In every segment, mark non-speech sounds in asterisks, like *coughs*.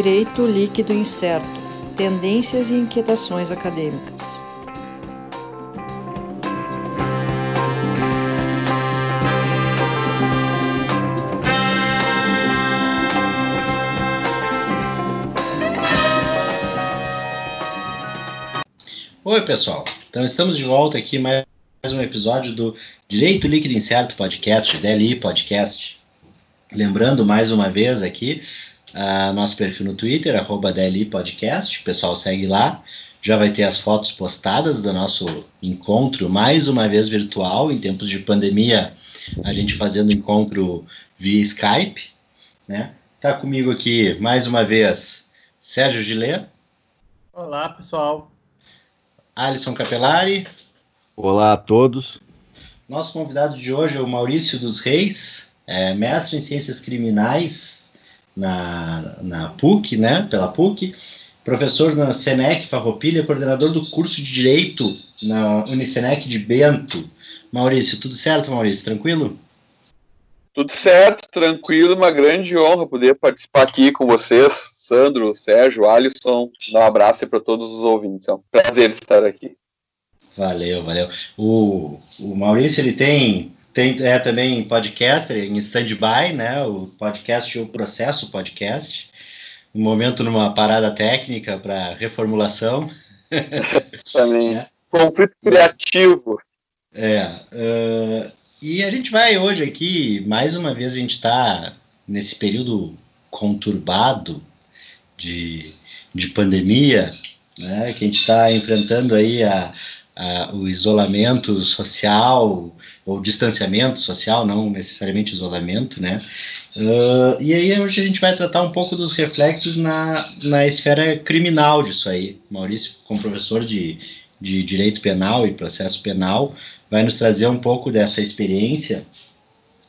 Direito Líquido Incerto Tendências e Inquietações Acadêmicas. Oi, pessoal. Então, estamos de volta aqui mais um episódio do Direito Líquido Incerto Podcast, DLI Podcast. Lembrando mais uma vez aqui uh, nosso perfil no Twitter, arroba DLI Podcast. O pessoal segue lá. Já vai ter as fotos postadas do nosso encontro, mais uma vez virtual, em tempos de pandemia, a gente fazendo encontro via Skype. Né? Tá comigo aqui mais uma vez Sérgio Gilê. Olá, pessoal. Alisson Capelari. Olá a todos. Nosso convidado de hoje é o Maurício dos Reis, é mestre em Ciências Criminais na, na PUC, né, pela PUC, professor na Senec Farroupilha, coordenador do curso de Direito na Unicenec de Bento. Maurício, tudo certo, Maurício? Tranquilo? Tudo certo, tranquilo, uma grande honra poder participar aqui com vocês Sandro, Sérgio, Alisson. Dá um abraço para todos os ouvintes. É um prazer estar aqui. Valeu, valeu. O, o Maurício ele tem, tem é também podcaster em stand-by, né? O podcast O Processo Podcast. Um momento numa parada técnica para reformulação. *laughs* também. é. Conflito criativo. É. Uh, e a gente vai hoje aqui, mais uma vez, a gente está nesse período conturbado de, de pandemia, né, que a gente está enfrentando aí a, o isolamento social, ou distanciamento social, não necessariamente isolamento, né? Uh, e aí hoje a gente vai tratar um pouco dos reflexos na, na esfera criminal disso aí. Maurício, como professor de, de Direito Penal e Processo Penal, vai nos trazer um pouco dessa experiência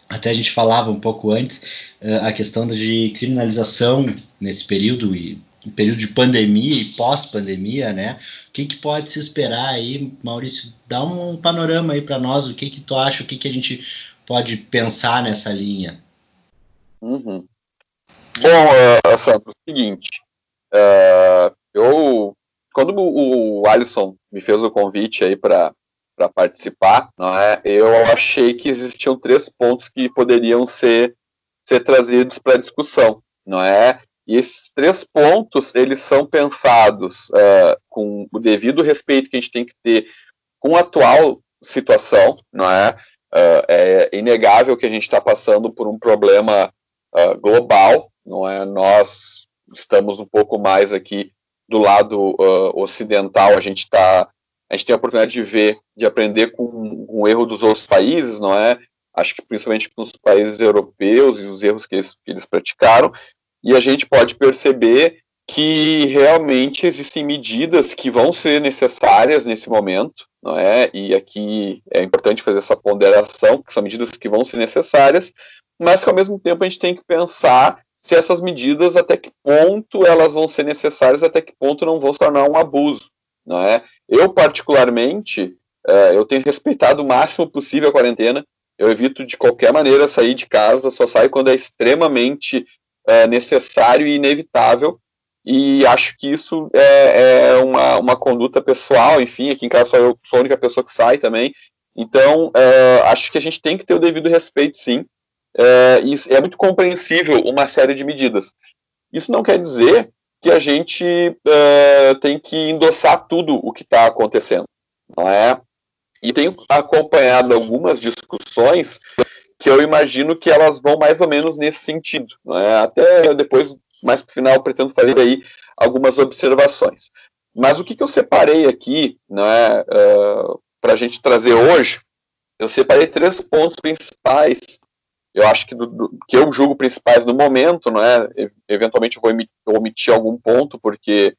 até a gente falava um pouco antes uh, a questão de criminalização nesse período e período de pandemia e pós-pandemia, né? O que, que pode se esperar aí, Maurício? Dá um panorama aí para nós, o que que tu acha, o que que a gente pode pensar nessa linha? Uhum. Bom, uh, Santos, é o seguinte, uh, eu quando o, o Alisson me fez o convite aí para para participar, não é? Eu achei que existiam três pontos que poderiam ser ser trazidos para discussão, não é? E esses três pontos eles são pensados uh, com o devido respeito que a gente tem que ter com a atual situação, não é? Uh, é inegável que a gente está passando por um problema uh, global, não é? Nós estamos um pouco mais aqui do lado ocidental, a gente está a gente tem a oportunidade de ver, de aprender com, com o erro dos outros países, não é? Acho que principalmente com os países europeus e os erros que eles, que eles praticaram, e a gente pode perceber que realmente existem medidas que vão ser necessárias nesse momento, não é? E aqui é importante fazer essa ponderação, que são medidas que vão ser necessárias, mas que ao mesmo tempo a gente tem que pensar se essas medidas até que ponto elas vão ser necessárias, até que ponto não vão se tornar um abuso, não é? Eu, particularmente, uh, eu tenho respeitado o máximo possível a quarentena. Eu evito de qualquer maneira sair de casa, só saio quando é extremamente uh, necessário e inevitável. E acho que isso é, é uma, uma conduta pessoal, enfim, aqui em casa só eu sou a única pessoa que sai também. Então, uh, acho que a gente tem que ter o devido respeito, sim. e é muito compreensível uma série de medidas. Isso não quer dizer que a gente uh, tem que endossar tudo o que está acontecendo, não é? E tenho acompanhado algumas discussões que eu imagino que elas vão mais ou menos nesse sentido, não é? Até depois, mais para o final, pretendo fazer aí algumas observações. Mas o que, que eu separei aqui, não é, uh, para a gente trazer hoje, eu separei três pontos principais eu acho que do, do, que eu julgo principais no momento, não é? Eventualmente eu vou emitir, omitir algum ponto, porque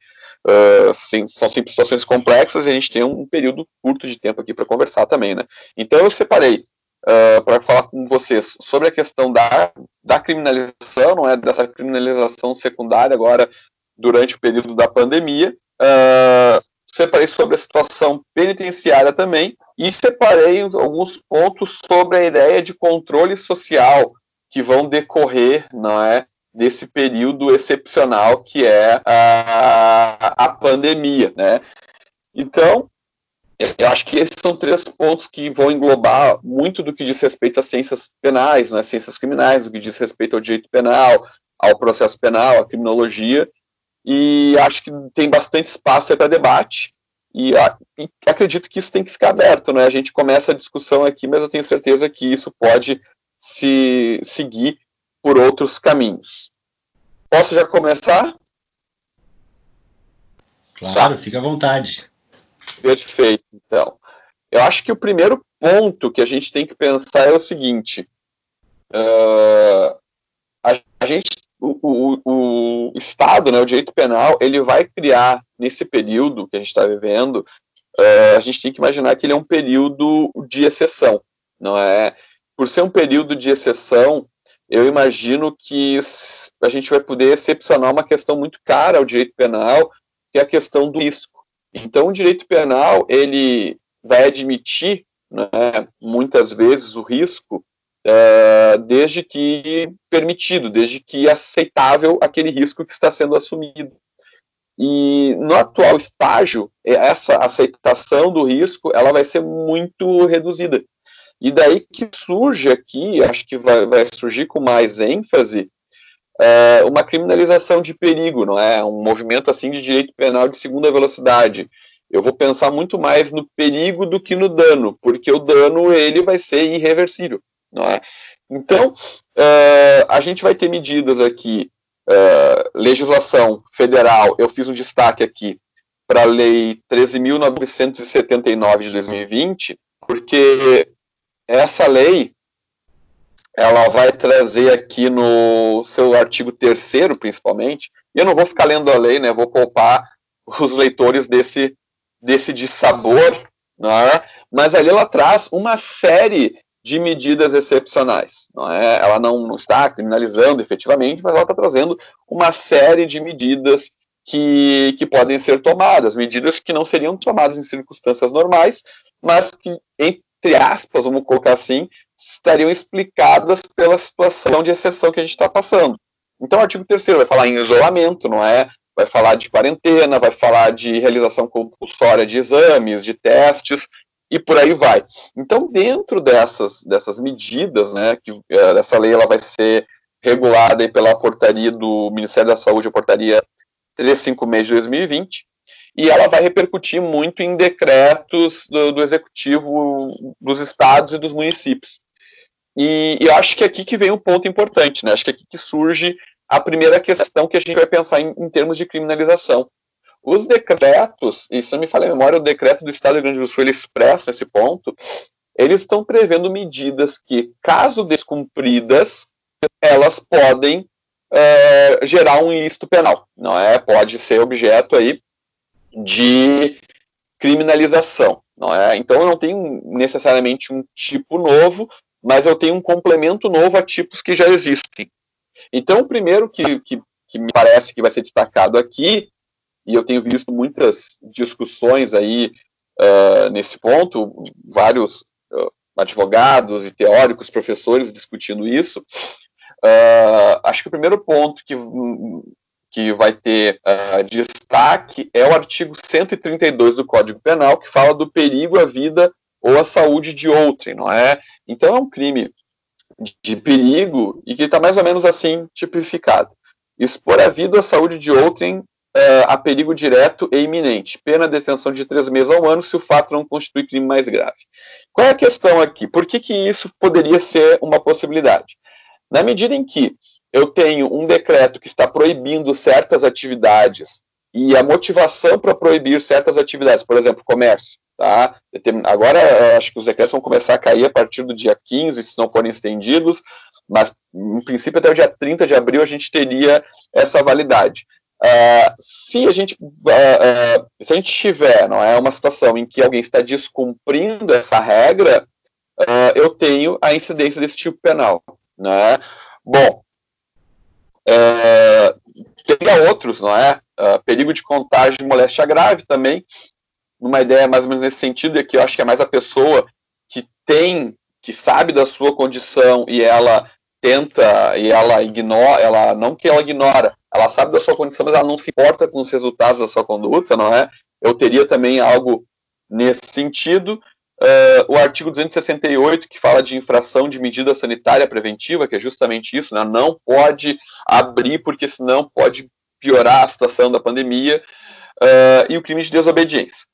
uh, sim, são sempre situações complexas e a gente tem um período curto de tempo aqui para conversar também, né? Então eu separei uh, para falar com vocês sobre a questão da, da criminalização, não é? Dessa criminalização secundária agora durante o período da pandemia. Uh, separei sobre a situação penitenciária também e separei alguns pontos sobre a ideia de controle social que vão decorrer, não é, desse período excepcional que é a, a pandemia, né? Então, eu acho que esses são três pontos que vão englobar muito do que diz respeito às ciências penais, né, ciências criminais, do que diz respeito ao direito penal, ao processo penal, à criminologia, e acho que tem bastante espaço para debate, e, a, e, acredito que isso tem que ficar aberto, né? A gente começa a discussão aqui, mas eu tenho certeza que isso pode se seguir por outros caminhos. Posso já começar? Claro, tá. fica à vontade. Perfeito, então. Eu acho que o primeiro ponto que a gente tem que pensar é o seguinte: uh, a, a, gente, o, o, o, Estado, né, o direito penal, ele vai criar nesse período que a gente está vivendo, uh, a gente tem que imaginar que ele é um período de exceção, não é? Por ser um período de exceção, eu imagino que a gente vai poder excepcionar uma questão muito cara ao direito penal, que é a questão do risco. Então, o direito penal ele vai admitir, né, muitas vezes, o risco é, desde que permitido, desde que aceitável aquele risco que está sendo assumido. E no atual estágio, essa aceitação do risco ela vai ser muito reduzida. E daí que surge aqui, acho que vai, vai surgir com mais ênfase, é, uma criminalização de perigo, não é? Um movimento assim de direito penal de segunda velocidade. Eu vou pensar muito mais no perigo do que no dano, porque o dano ele vai ser irreversível, não é? Então, é, a gente vai ter medidas aqui, é, legislação federal, eu fiz um destaque aqui para a Lei 13.979 de 2020, porque essa lei ela vai trazer aqui no seu artigo terceiro, principalmente, e eu não vou ficar lendo a lei, né, vou poupar os leitores desse, desse dissabor, né, mas ali ela traz uma série de medidas excepcionais, não é? Ela não, não está criminalizando efetivamente, mas ela está trazendo uma série de medidas que, que podem ser tomadas, medidas que não seriam tomadas em circunstâncias normais, mas que, entre aspas, vamos colocar assim, estariam explicadas pela situação de exceção que a gente está passando. Então, o artigo 3 vai falar em isolamento, não é? Vai falar de quarentena, vai falar de realização compulsória de exames, de testes, e por aí vai. Então, dentro dessas, dessas medidas, né, que é, essa lei ela vai ser regulada pela portaria do Ministério da Saúde, a portaria 356 de 2020, e ela vai repercutir muito em decretos do, do executivo dos estados e dos municípios. E, e eu acho que é aqui que vem um ponto importante, né? Acho que é aqui que surge a primeira questão que a gente vai pensar em, em termos de criminalização. Os decretos, e se não me falha a memória, o decreto do Estado do Rio Grande do Sul ele expressa esse ponto, eles estão prevendo medidas que, caso descumpridas, elas podem é, gerar um ilícito penal, não é? Pode ser objeto aí de criminalização, não é? Então eu não tenho necessariamente um tipo novo, mas eu tenho um complemento novo a tipos que já existem. Então, o primeiro que, que, que me parece que vai ser destacado aqui, e eu tenho visto muitas discussões aí uh, nesse ponto, vários uh, advogados e teóricos, professores discutindo isso. Uh, acho que o primeiro ponto que, que vai ter destaque é o artigo 132 do Código Penal, que fala do perigo à vida ou à saúde de outrem, não é? Então é um crime de perigo e que está mais ou menos assim tipificado. Expor a vida ou a saúde de outrem é, a perigo direto e iminente. Pena de detenção de três meses ao ano se o fato não constitui crime mais grave. Qual é a questão aqui? Por que, que isso poderia ser uma possibilidade? Na medida em que eu tenho um decreto que está proibindo certas atividades e a motivação para proibir certas atividades, por exemplo, comércio, Tá? Agora, acho que os decretos vão começar a cair a partir do dia 15, se não forem estendidos, mas, em princípio, até o dia 30 de abril a gente teria essa validade. Uh, se a gente uh, uh, se a gente tiver não é uma situação em que alguém está descumprindo essa regra eu tenho a incidência desse tipo penal né bom teria outros não é perigo de contágio moléstia grave também numa ideia mais ou menos nesse sentido, é que eu acho que é mais a pessoa que tem, que sabe da sua condição e ela tenta e ela ignora, ela não que ela ignora, ela sabe da sua condição, mas ela não se importa com os resultados da sua conduta, não é? Eu teria também algo nesse sentido. Uh, o artigo 268, que fala de infração de medida sanitária preventiva, que é justamente isso, né? não pode abrir, porque senão pode piorar a situação da pandemia, uh, e o crime de desobediência.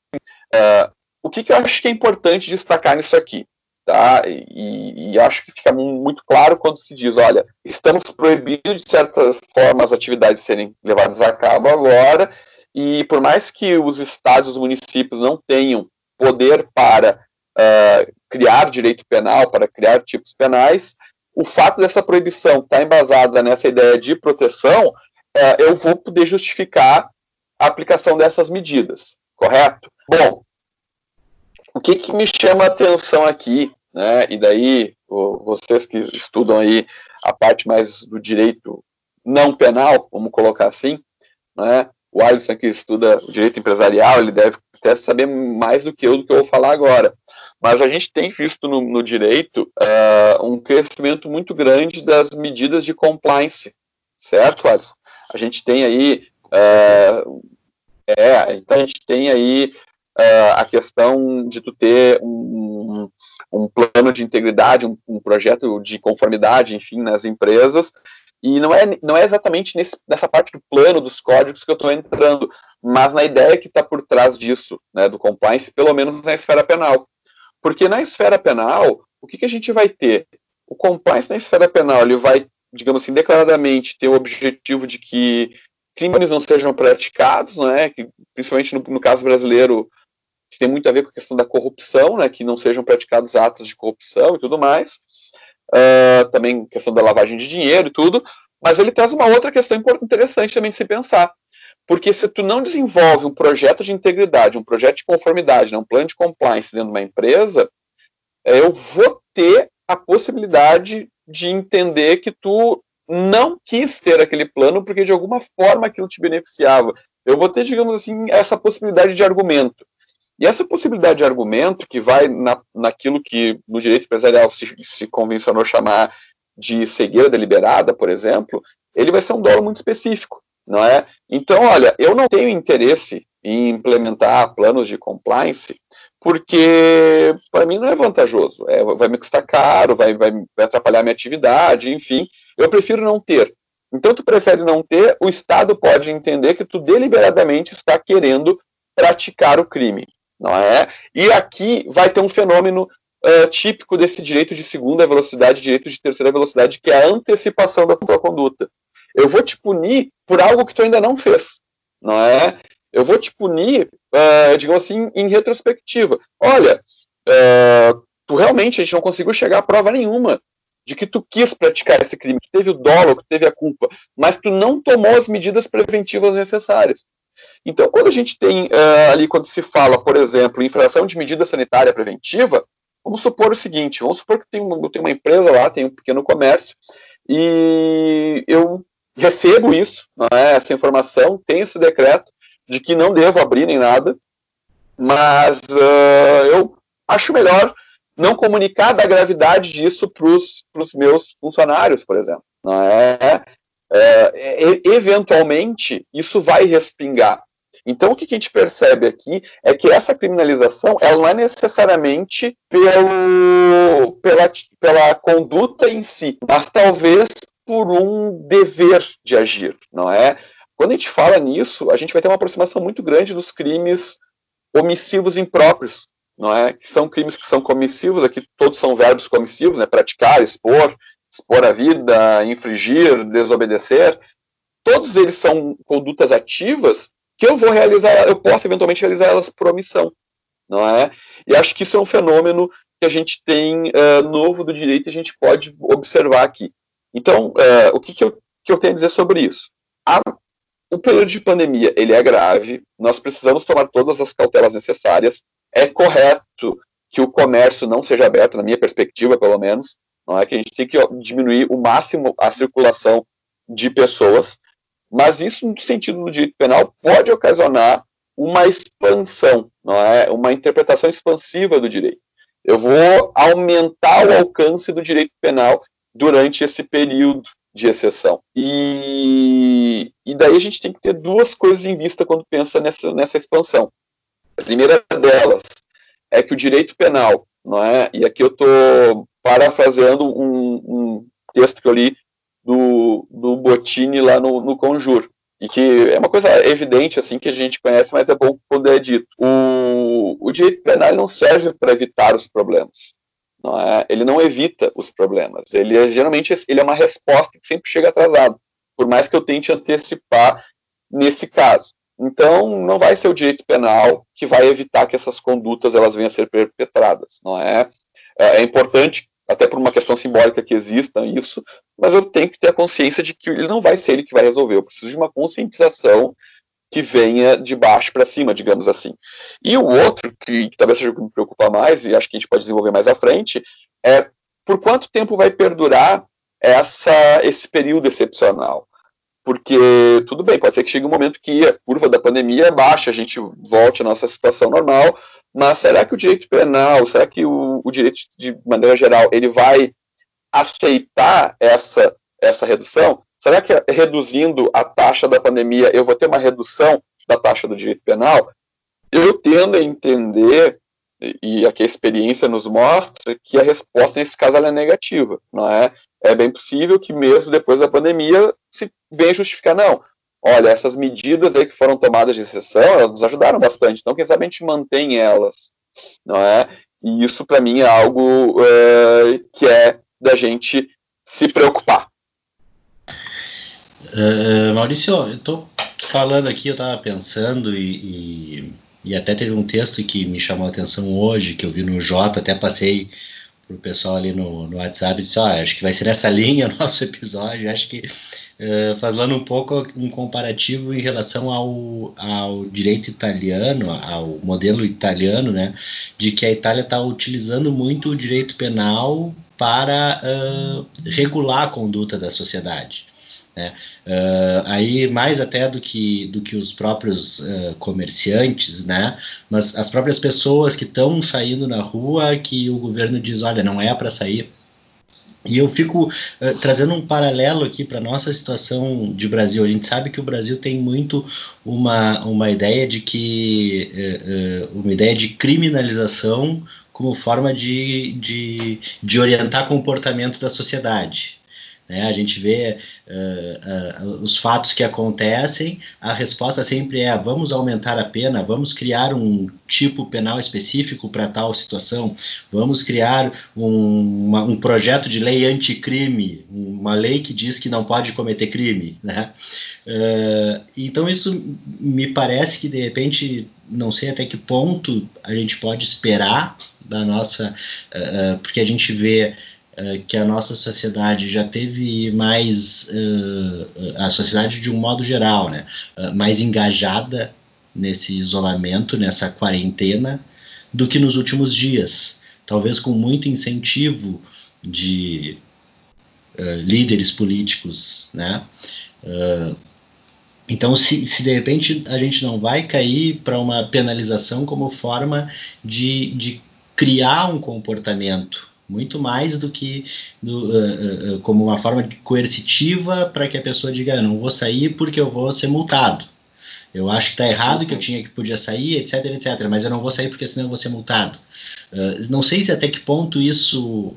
Uh, o que, que, eu acho que é importante destacar nisso aqui? Tá? E, e, acho que fica muito claro quando se diz, olha, estamos proibindo de certas formas as atividades serem levadas a cabo agora, e por mais que os estados, os municípios não tenham poder para uh, criar direito penal, para criar tipos penais, o fato dessa proibição estar tá embasada nessa ideia de proteção, uh, eu vou poder justificar a aplicação dessas medidas, correto? Bom, o que, que me chama a atenção aqui né? E daí vocês que estudam aí a parte mais do direito não penal, vamos colocar assim, né? O Alisson que estuda direito empresarial, ele deve até saber mais do que eu do que eu vou falar agora. Mas a gente tem visto no, no direito uh, um crescimento muito grande das medidas de compliance, certo, Alisson? A gente tem aí uh, é, então a gente tem aí uh, a questão de tu ter um, um plano de integridade, um, um, projeto de conformidade, enfim, nas empresas. E não é, não é exatamente nesse, nessa parte do plano, dos códigos que eu estou entrando, mas na ideia que está por trás disso, né, do compliance, pelo menos na esfera penal. Porque na esfera penal, o que, que a gente vai ter? O compliance na esfera penal, ele vai, digamos assim, declaradamente ter o objetivo de que crimes não sejam praticados, né, que, principalmente no, no caso brasileiro, que tem muito a ver com a questão da corrupção, né, que não sejam praticados atos de corrupção e tudo mais, uh, também questão da lavagem de dinheiro e tudo, mas ele traz uma outra questão interessante também de se pensar, porque se tu não desenvolve um projeto de integridade, um projeto de conformidade, né, um plano de compliance dentro de uma empresa, eu vou ter a possibilidade de entender que tu não quis ter aquele plano porque de alguma forma aquilo te beneficiava. Eu vou ter, digamos assim, essa possibilidade de argumento. E essa possibilidade de argumento, que vai na, naquilo que no direito empresarial se, se convencionou chamar de cegueira deliberada, por exemplo, ele vai ser um dolo muito específico, não é? Então, olha, eu não tenho interesse em implementar planos de compliance, porque para mim não é vantajoso, é, vai me custar caro, vai, vai, vai atrapalhar minha atividade, enfim, eu prefiro não ter. Então, tu prefere não ter, o Estado pode entender que tu deliberadamente está querendo praticar o crime não é? E aqui vai ter um fenômeno uh, típico desse direito de segunda velocidade, direito de terceira velocidade, que é a antecipação da tua conduta. Eu vou te punir por algo que tu ainda não fez, não é? Eu vou te punir, uh, digamos assim, em retrospectiva. Olha, uh, tu realmente, a gente não conseguiu chegar a prova nenhuma de que tu quis praticar esse crime, que teve o dolo, que teve a culpa, mas tu não tomou as medidas preventivas necessárias. Então, quando a gente tem uh, ali, quando se fala, por exemplo, infração de medida sanitária preventiva, vamos supor o seguinte: vamos supor que tem tem uma empresa lá, tem um pequeno comércio, e eu recebo isso, é, essa informação, tem esse decreto de que não devo abrir nem nada, mas uh, eu acho melhor não comunicar da gravidade disso para os meus funcionários, por exemplo. Não é? É, eventualmente isso vai respingar. Então, o que a gente percebe aqui é que essa criminalização ela não é necessariamente pelo, pela, pela conduta em si, mas talvez por um dever de agir, não é? Quando a gente fala nisso, a gente vai ter uma aproximação muito grande dos crimes omissivos impróprios, não é? Que são crimes que são comissivos, aqui todos são verbos comissivos, né? Praticar, expor, expor a vida, infringir, desobedecer, todos eles são condutas ativas que eu vou realizar, eu posso eventualmente realizar elas por omissão, não é? E acho que isso é um fenômeno que a gente tem uh, novo do direito e a gente pode observar aqui. Então, uh, o que, que, eu, que eu tenho a dizer sobre isso? A, o período de pandemia ele é grave, nós precisamos tomar todas as cautelas necessárias. É correto que o comércio não seja aberto, na minha perspectiva, pelo menos, não é que a gente tem que diminuir o máximo a circulação de pessoas, mas isso no sentido do direito penal pode ocasionar uma expansão, não é, uma interpretação expansiva do direito. Eu vou aumentar o alcance do direito penal durante esse período de exceção. E, e daí a gente tem que ter duas coisas em vista quando pensa nessa, nessa expansão. A primeira delas é que o direito penal, não é? E aqui eu estou parafraseando um, um, texto que eu li do, do Bottini lá no, no Conjur, e que é uma coisa evidente assim que a gente conhece, mas é bom quando é dito. O, o direito penal não serve para evitar os problemas. Não é? Ele não evita os problemas. Ele é, geralmente ele é uma resposta que sempre chega atrasado, por mais que eu tente antecipar nesse caso. Então, não vai ser o direito penal que vai evitar que essas condutas elas venham a ser perpetradas, não é? É, é importante, até por uma questão simbólica que exista isso, mas eu tenho que ter a consciência de que ele não vai ser ele que vai resolver. Eu preciso de uma conscientização que venha de baixo para cima, digamos assim. E o outro, que, que, talvez seja o que me preocupa mais, e acho que a gente pode desenvolver mais à frente, é por quanto tempo vai perdurar essa, esse período excepcional. Porque, tudo bem, pode ser que chegue um momento que a curva da pandemia baixa, a gente volte à nossa situação normal, mas será que o direito penal, será que o, o direito, de maneira geral, ele vai aceitar essa, essa redução? Será que reduzindo a taxa da pandemia eu vou ter uma redução da taxa do direito penal? Eu tendo a entender, e aqui a experiência nos mostra, que a resposta nesse caso é negativa, não é? É bem possível que mesmo depois da pandemia se venha justificar, não, olha, essas medidas aí que foram tomadas de exceção, elas nos ajudaram bastante, então quem sabe a gente mantém elas, não é? E isso para mim é algo é, que é da gente se preocupar, Uh, Maurício, eu estou falando aqui, eu estava pensando e, e, e, até teve um texto que me chamou a atenção hoje, que eu vi no Jota, até passei para o pessoal ali no, no WhatsApp e disse, acho que vai ser essa *laughs* linha o nosso episódio, acho que uh, falando um pouco um comparativo em relação ao, ao direito italiano, ao modelo italiano, né, de que a Itália está utilizando muito o direito penal para uh, regular a conduta da sociedade. Né? Uh, aí mais até do que, do que os próprios uh, comerciantes, né? mas as próprias pessoas que estão saindo na rua que o governo diz, olha, não é para sair. E eu fico uh, trazendo um paralelo aqui para nossa situação de Brasil. A gente sabe que o Brasil tem muito uma, uma ideia de que uma ideia de criminalização como forma de, de, de orientar comportamento da sociedade. Né? A gente vê uh, uh, os fatos que acontecem, a resposta sempre é: vamos aumentar a pena, vamos criar um tipo penal específico para tal situação, vamos criar um, uma, um projeto de lei anticrime, uma lei que diz que não pode cometer crime. Né? Uh, então, isso me parece que de repente, não sei até que ponto a gente pode esperar da nossa, porque a gente vê eh, que a nossa sociedade já teve mais, uh, a sociedade de um modo geral, né, mais engajada nesse isolamento, nessa quarentena, do que nos últimos dias. Talvez com muito incentivo de líderes políticos, né? Então, se, se, de repente a gente não vai cair para uma penalização como forma de, de criar um comportamento muito mais do que do, uh, uh, como uma forma coercitiva para que a pessoa diga, eu não vou sair porque eu vou ser multado. Eu acho que está errado, que eu tinha que podia sair, etc, etc. Mas eu não vou sair porque senão eu vou ser multado. Uh, não sei se até que ponto isso,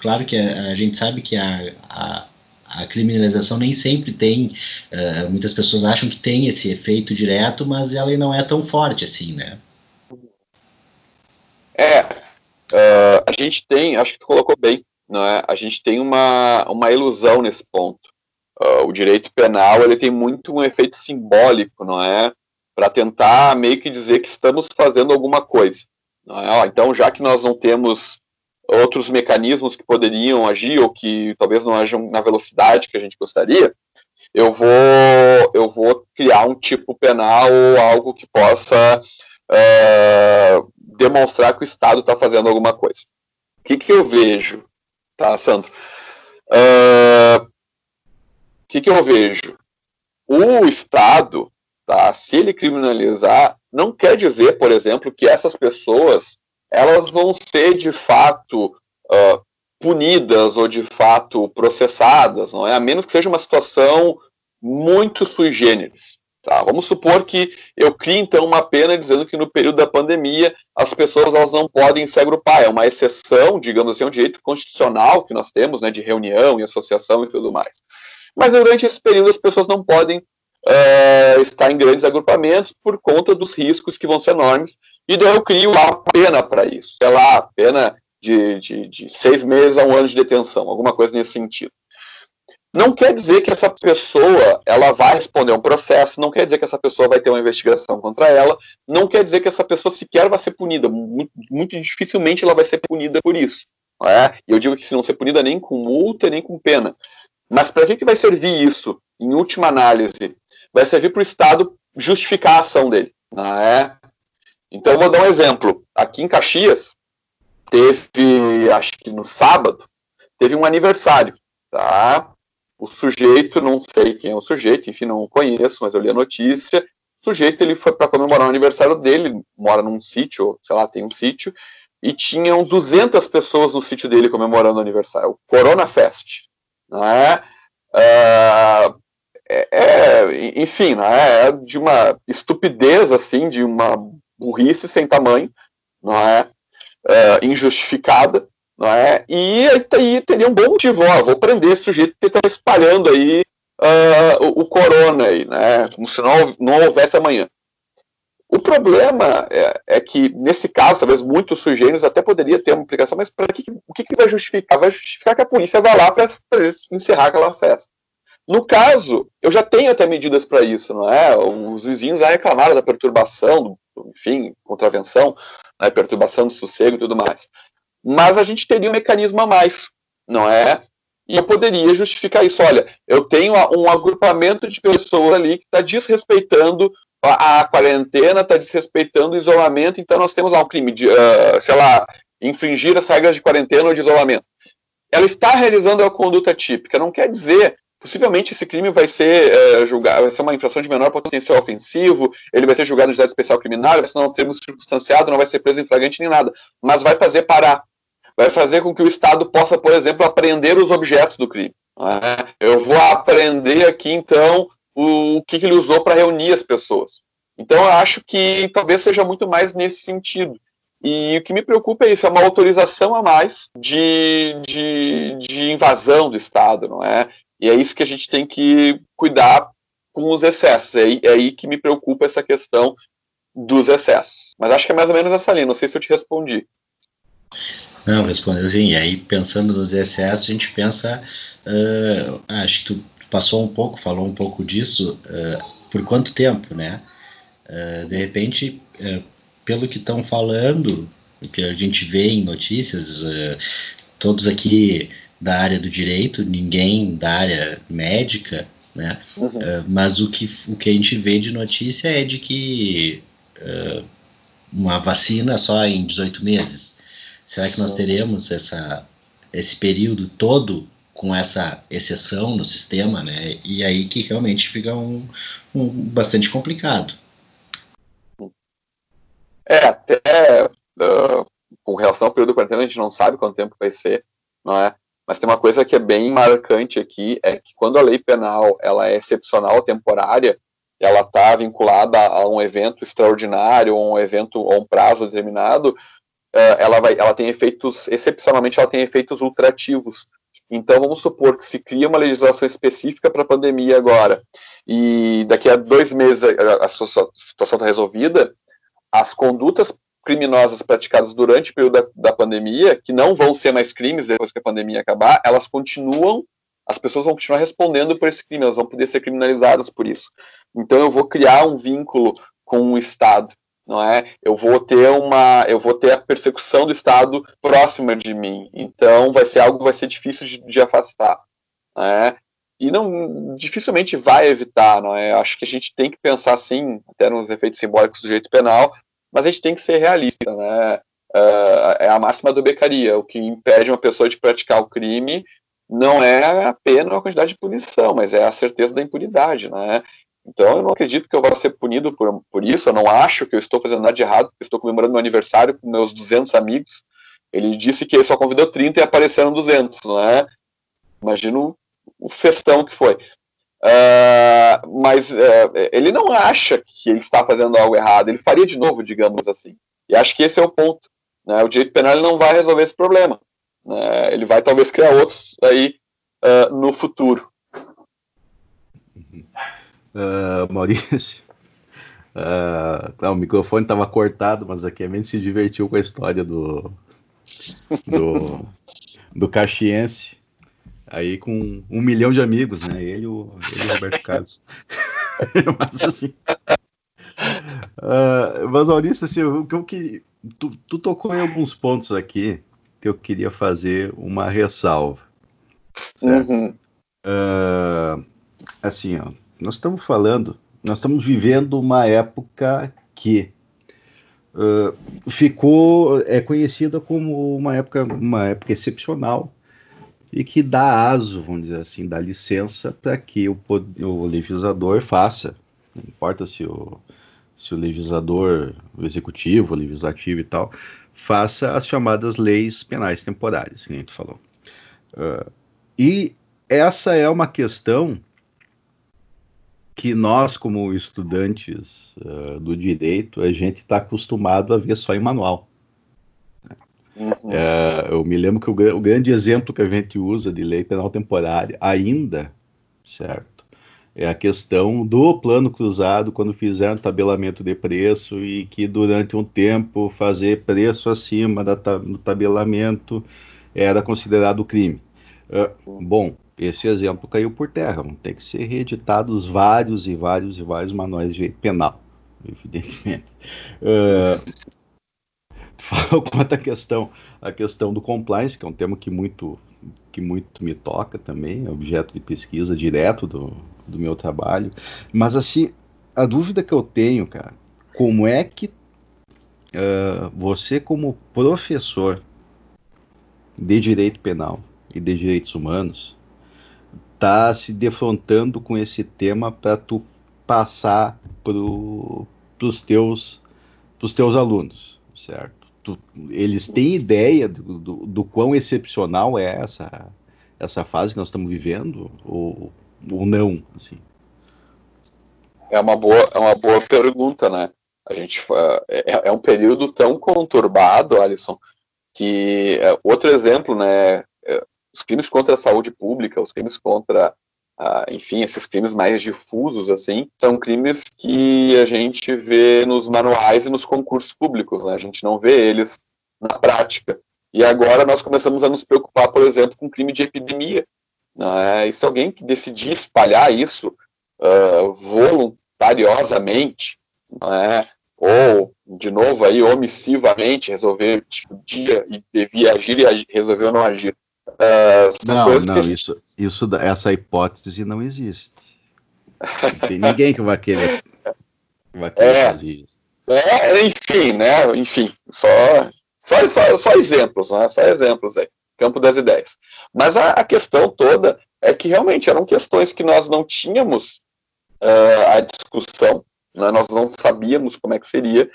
claro que a, a, gente sabe que a, a, a criminalização nem sempre tem, muitas pessoas acham que tem esse efeito direto, mas ela não é tão forte assim, né? É, Uh, a gente tem, acho que tu colocou bem, não é? A gente tem uma, uma ilusão nesse ponto. Uh, o direito penal ele tem muito um efeito simbólico, não é? Para tentar meio que dizer que estamos fazendo alguma coisa. É? Então, já que nós não temos outros mecanismos que poderiam agir ou que talvez não ajam na velocidade que a gente gostaria, eu vou eu vou criar um tipo penal ou algo que possa uh, demonstrar que o Estado está fazendo alguma coisa. O que, que eu vejo, tá, Sandro? O uh, que, que eu vejo? O Estado, tá, se ele criminalizar, não quer dizer, por exemplo, que essas pessoas elas vão ser de fato uh, punidas ou de fato processadas, não é? A menos que seja uma situação muito sui generis. Tá? Vamos supor que eu crie então uma pena dizendo que no período da pandemia as pessoas elas não podem se agrupar. É uma exceção, digamos assim, é um direito constitucional que nós temos, né, de reunião e associação e tudo mais. Mas durante esse período as pessoas não podem é, estar em grandes agrupamentos por conta dos riscos que vão ser enormes. E daí eu crio uma pena para isso, sei lá, pena de, de, de seis meses a um ano de detenção, alguma coisa nesse sentido. Não quer dizer que essa pessoa ela vai responder a um processo, não quer dizer que essa pessoa vai ter uma investigação contra ela, não quer dizer que essa pessoa sequer vai ser punida. Muito, muito dificilmente ela vai ser punida por isso. É? Eu digo que se não ser punida nem com multa, nem com pena. Mas para que, que vai servir isso, em última análise? Vai servir para o Estado justificar a ação dele. É? Então, eu vou dar um exemplo. Aqui em Caxias, teve, acho que no sábado, teve um aniversário. Tá? O sujeito, não sei quem é o sujeito, enfim, não conheço, mas eu li a notícia. O sujeito ele foi para comemorar o aniversário dele, mora num sítio, sei lá, tem um sítio, e tinham 200 pessoas no sítio dele comemorando o aniversário, o Corona Fest. Não é? Uh, é, é, enfim, não é? é de uma estupidez, assim, de uma burrice sem tamanho, não é? Uh, injustificada, não é? E aí teria um bom motivo, ó, vou prender esse sujeito que está espalhando aí uh, o, o, corona aí, né? Como se não, não houvesse amanhã. O problema é, é, que, nesse caso, talvez muitos sujeitos até poderia ter uma implicação, mas para que, o que, que vai justificar? Vai justificar que a polícia vá lá para encerrar aquela festa. No caso, eu já tenho até medidas para isso, não é? Os vizinhos já reclamaram da perturbação, do, enfim, contravenção, né, perturbação do sossego e tudo mais mas a gente teria um mecanismo a mais, não é? E eu poderia justificar isso. Olha, eu tenho um agrupamento de pessoas ali que está desrespeitando a, a quarentena, está desrespeitando o isolamento, então nós temos lá um crime de, uh, sei lá, infringir as regras de quarentena ou de isolamento. Ela está realizando a conduta típica, não quer dizer possivelmente esse crime vai ser é, julgado, vai ser uma infração de menor potencial ofensivo, ele vai ser julgado no juizado especial criminal, vai ser não termo circunstanciado, não vai ser preso em flagrante nem nada, mas vai fazer parar vai fazer com que o Estado possa, por exemplo, apreender os objetos do crime. É? Eu vou aprender aqui, então, o, que, que ele usou para reunir as pessoas. Então, eu acho que talvez seja muito mais nesse sentido. E o que me preocupa é isso, é uma autorização a mais de, de, de invasão do Estado, não é? E é isso que a gente tem que cuidar com os excessos. É é aí que me preocupa essa questão dos excessos. Mas acho que é mais ou menos essa linha, não sei se eu te respondi. Não, respondeu sim. E aí, pensando nos excessos, a gente pensa. Uh, acho que tu passou um pouco, falou um pouco disso. Uh, por quanto tempo, né? Uh, de repente, pelo que estão falando, o que a gente vê em notícias, todos aqui da área do direito, ninguém da área médica, né? Uhum. mas o que, o que a gente vê de notícia é de que uma vacina só em 18 meses Será que nós teremos essa, esse período todo com essa exceção no sistema, né? E aí que realmente fica um, um bastante complicado. É, até uh, com relação ao período de quarentena, a gente não sabe quanto tempo vai ser, não é? Mas tem uma coisa que é bem marcante aqui, é que quando a lei penal ela é excepcional, temporária, ela está vinculada a um evento extraordinário, ou um evento ou um prazo determinado, ela, vai, ela tem efeitos, excepcionalmente, ela tem efeitos ultrativos. Então, vamos supor que se cria uma legislação específica para a pandemia agora, e daqui a dois meses a, a situação está resolvida, as condutas criminosas praticadas durante o período da, da, pandemia, que não vão ser mais crimes depois que a pandemia acabar, elas continuam, as pessoas vão continuar respondendo por esse crime, elas vão poder ser criminalizadas por isso. Então, eu vou criar um vínculo com o Estado não é? Eu vou ter uma, eu vou ter a persecução do Estado próxima de mim. Então vai ser algo que vai ser difícil de, de afastar, né? E não dificilmente vai evitar, não é? Acho que a gente tem que pensar assim, até nos efeitos simbólicos do direito penal, mas a gente tem que ser realista, né? Uh, é a máxima do becaria. O que impede uma pessoa de praticar o crime não é a pena ou a quantidade de punição, mas é a certeza da impunidade, né? Então eu não acredito que eu vá ser punido por, por isso, eu não acho que eu estou fazendo nada de errado, porque estou comemorando meu aniversário com meus 200 amigos, Ele disse que ele só convidou 30 e apareceram 200, não é? Imagino o festão que foi. Uh, mas uh, ele não acha que ele está fazendo algo errado, ele faria de novo, digamos assim. E acho que esse é o ponto. Né? O direito penal não vai resolver esse problema. Né? Ele vai talvez criar outros aí uh, no futuro. Maurício, o microfone estava cortado, mas aqui a gente se divertiu com a história do, do, do Caxiense Aí com um milhão de amigos, né? Ele, o, ele e o Roberto Carlos. *laughs* mas assim. Uh, mas Maurício, assim, o que eu que tu, tu, tocou em alguns pontos aqui que eu queria fazer uma ressalva. Uhum. Uh, assim, ó, nós estamos falando, nós estamos vivendo uma época que uh, ficou é conhecida como uma época, uma época excepcional e que dá aso, vamos dizer assim, dá licença para que o, o, legislador faça, não importa se o, se o legislador, o executivo, o legislativo e tal, faça as chamadas leis penais temporárias, que a gente falou. Uh, e essa é uma questão que nós, como estudantes uh, do direito, a gente está acostumado a ver só em manual. Uhum. É, eu me lembro que o, o, grande exemplo que a gente usa de lei penal temporária, ainda, certo, é a questão do plano cruzado quando fizeram tabelamento de preço e que durante um tempo fazer preço acima da, do tabelamento era considerado crime. Uh, bom, esse exemplo caiu por terra. Vão ter que ser reeditados vários e vários e vários manuais de penal, evidentemente. Uh, *laughs* falou *laughs* quanto à questão, a questão do compliance, que é um tema que muito, que muito me toca também, é objeto de pesquisa direto do, do meu trabalho. Mas assim, a dúvida que eu tenho, cara, como é que uh, você, como professor de direito penal e de direitos humanos, está se defrontando com esse tema para tu passar para os teus, pros teus alunos, certo? tu, eles têm ideia do, do, do, quão excepcional é essa, essa fase que nós estamos vivendo ou, ou não? Assim? É uma boa, é uma boa pergunta, né? A gente é, é um período tão conturbado, Alisson, que é, outro exemplo, né? Os crimes contra a saúde pública, os crimes contra enfim, esses crimes mais difusos, assim, são crimes que a gente vê nos manuais e nos concursos públicos, né? A gente não vê eles na prática. E agora nós começamos a nos preocupar, por exemplo, com crime de epidemia. Né? E se alguém que decidir espalhar isso uh, voluntariosamente, né? ou, de novo, aí, omissivamente, resolver, tipo, dia e devia agir e resolveu não agir, Uh, não, não, que... isso, isso, essa hipótese não existe. Não tem ninguém que vai querer, vai querer é, fazer isso. É, enfim, né? Enfim, só, só, só, só exemplos, né? Só exemplos aí. Campo das ideias. Mas a, a, questão toda é que realmente eram questões que nós não tínhamos uh, a discussão, né? nós não sabíamos como é que seria,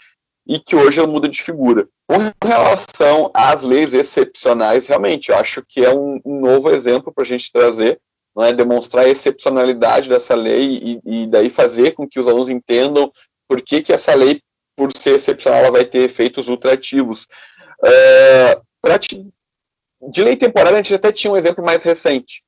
e que hoje muda de figura. Com relação às leis excepcionais, realmente, eu acho que é um, um novo exemplo para a gente trazer, é, demonstrar a excepcionalidade dessa lei e, e, daí fazer com que os alunos entendam por que, que essa lei, por ser excepcional, ela vai ter efeitos ultrativos. É, te, de lei temporária, a gente até tinha um exemplo mais recente.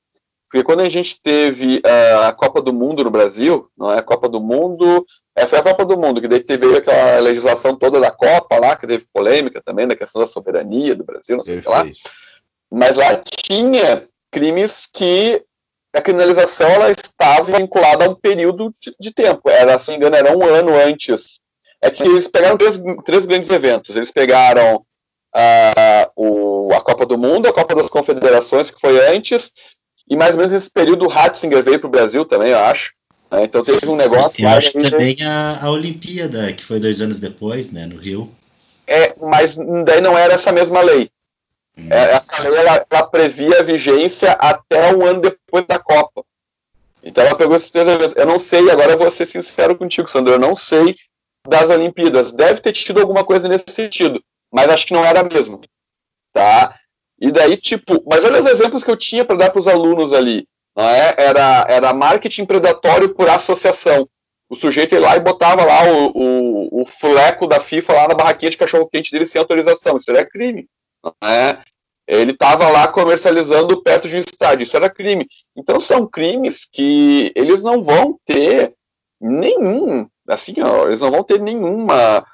Porque quando a gente teve uh, a Copa do Mundo no Brasil, não é a Copa do Mundo, é, foi a Copa do Mundo, que daí teve aquela legislação toda da Copa lá, que teve polêmica também da questão da soberania do Brasil, não sei o que lá. Mas lá tinha crimes que a criminalização ela estava vinculada a um período de, de tempo. Era, se não me engano, era um ano antes. É que eles pegaram três, três grandes eventos. Eles pegaram uh, o, a Copa do Mundo, a Copa das Confederações, que foi antes, e mais ou menos nesse período o Ratzinger veio para o Brasil também, eu acho. Né? Então teve um negócio. Eu acho que também a, a Olimpíada, que foi dois anos depois, né, no Rio. É, mas daí não era essa mesma lei. Hum. É, essa lei ela, ela, previa a vigência até um ano depois da Copa. Então ela pegou esses três eventos. Eu não sei, agora eu vou ser sincero contigo, Sandro, eu não sei das Olimpíadas. Deve ter tido alguma coisa nesse sentido, mas acho que não era a mesma. tá? E daí, tipo, mas olha os exemplos que eu tinha para dar para os alunos ali. Não é? era, era marketing predatório por associação. O sujeito ia lá e botava lá o, o, o fleco da FIFA lá na barraquinha de cachorro-quente dele sem autorização. Isso era crime. Não é? Ele estava lá comercializando perto de um estádio. Isso era crime. Então são crimes que eles não vão ter nenhum, assim, ó, eles não vão ter nenhuma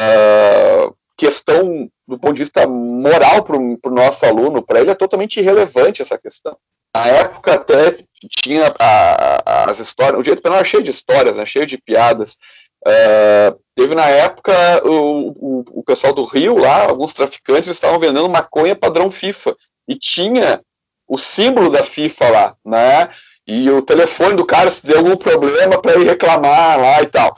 uh, questão do ponto de vista moral para o nosso aluno, para ele é totalmente irrelevante essa questão. Na época até tinha a, a, as histórias, o direito penal é cheio de histórias, né, cheio de piadas. Uh, teve na época o, o, o, pessoal do Rio lá, alguns traficantes estavam vendendo maconha padrão FIFA e tinha o símbolo da FIFA lá, né? E o telefone do cara se deu algum problema para ir reclamar lá e tal.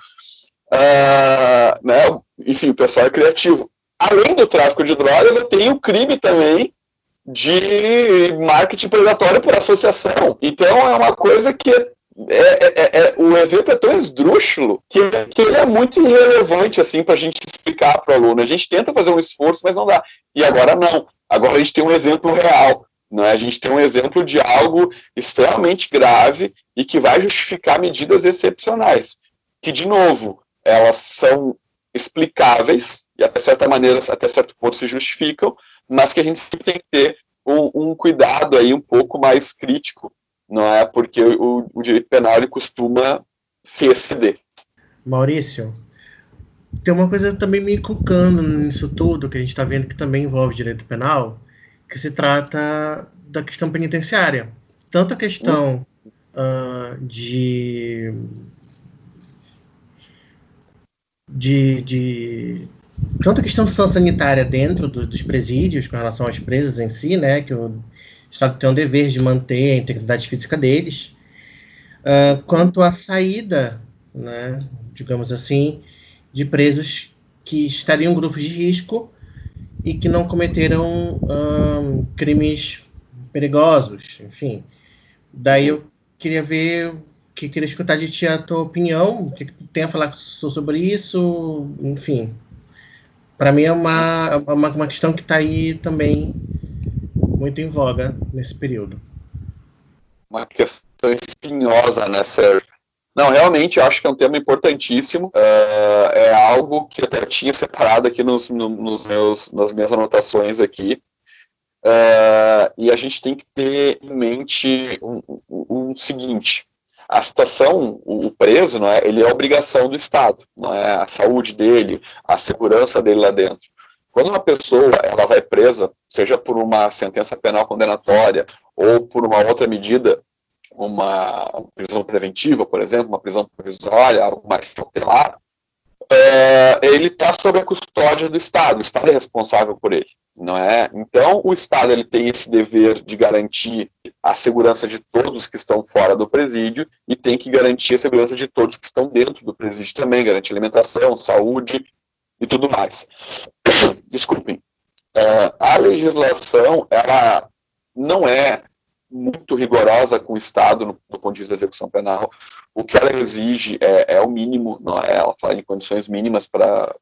Uh, né? Enfim, o pessoal é criativo além do tráfico de drogas, eu tenho o crime também de marketing predatório por associação. Então é uma coisa que é, é, é, é o exemplo é tão esdrúxulo que, que ele é muito irrelevante assim para a gente explicar para o aluno. A gente tenta fazer um esforço, mas não dá. E agora não. Agora a gente tem um exemplo real. Né? A gente tem um exemplo de algo extremamente grave e que vai justificar medidas excepcionais. Que, de novo, elas são explicáveis e até certa maneira, até certo ponto se justificam, mas que a gente sempre tem que ter um, um cuidado aí um pouco mais crítico, não é? Porque o, o direito penal ele costuma se exceder. Maurício, tem uma coisa também me inculcando nisso tudo, que a gente está vendo que também envolve direito penal, que se trata da questão penitenciária. Tanto a questão uh, de, de, de tanto a questão sanitária dentro do, dos presídios, com relação às presas em si, né, que o Estado tem o dever de manter a integridade física deles, uh, quanto à saída, né, digamos assim, de presos que estariam em grupos de risco e que não cometeram uh, crimes perigosos, enfim. Daí eu queria ver, que queria escutar de ti a tua opinião, o que, tu tem a falar sobre isso, enfim para mim é uma, uma, uma questão que está aí também muito em voga nesse período. Uma questão espinhosa, né, Sérgio? Não, realmente acho que é um tema importantíssimo. Uh, é algo que até tinha separado aqui nos, nos meus, nas minhas anotações aqui. Uh, e a gente tem que ter em mente o um, um, um seguinte: a situação, o preso, não é, ele é obrigação do Estado, não é, a saúde dele, a segurança dele lá dentro. Quando uma pessoa ela vai presa, seja por uma sentença penal condenatória ou por uma outra medida, uma prisão preventiva, por exemplo, uma prisão provisória, algo mais cautelar, é, ele está sob a custódia do Estado, o Estado é responsável por ele, não é? Então, o Estado ele tem esse dever de garantir a segurança de todos que estão fora do presídio e tem que garantir a segurança de todos que estão dentro do presídio também, garantir alimentação, saúde e tudo mais. *coughs* Desculpem. É, a legislação, ela não é muito rigorosa com o Estado no, do ponto de vista da execução penal. O que ela exige é, é o mínimo, não é? Ela fala em condições mínimas para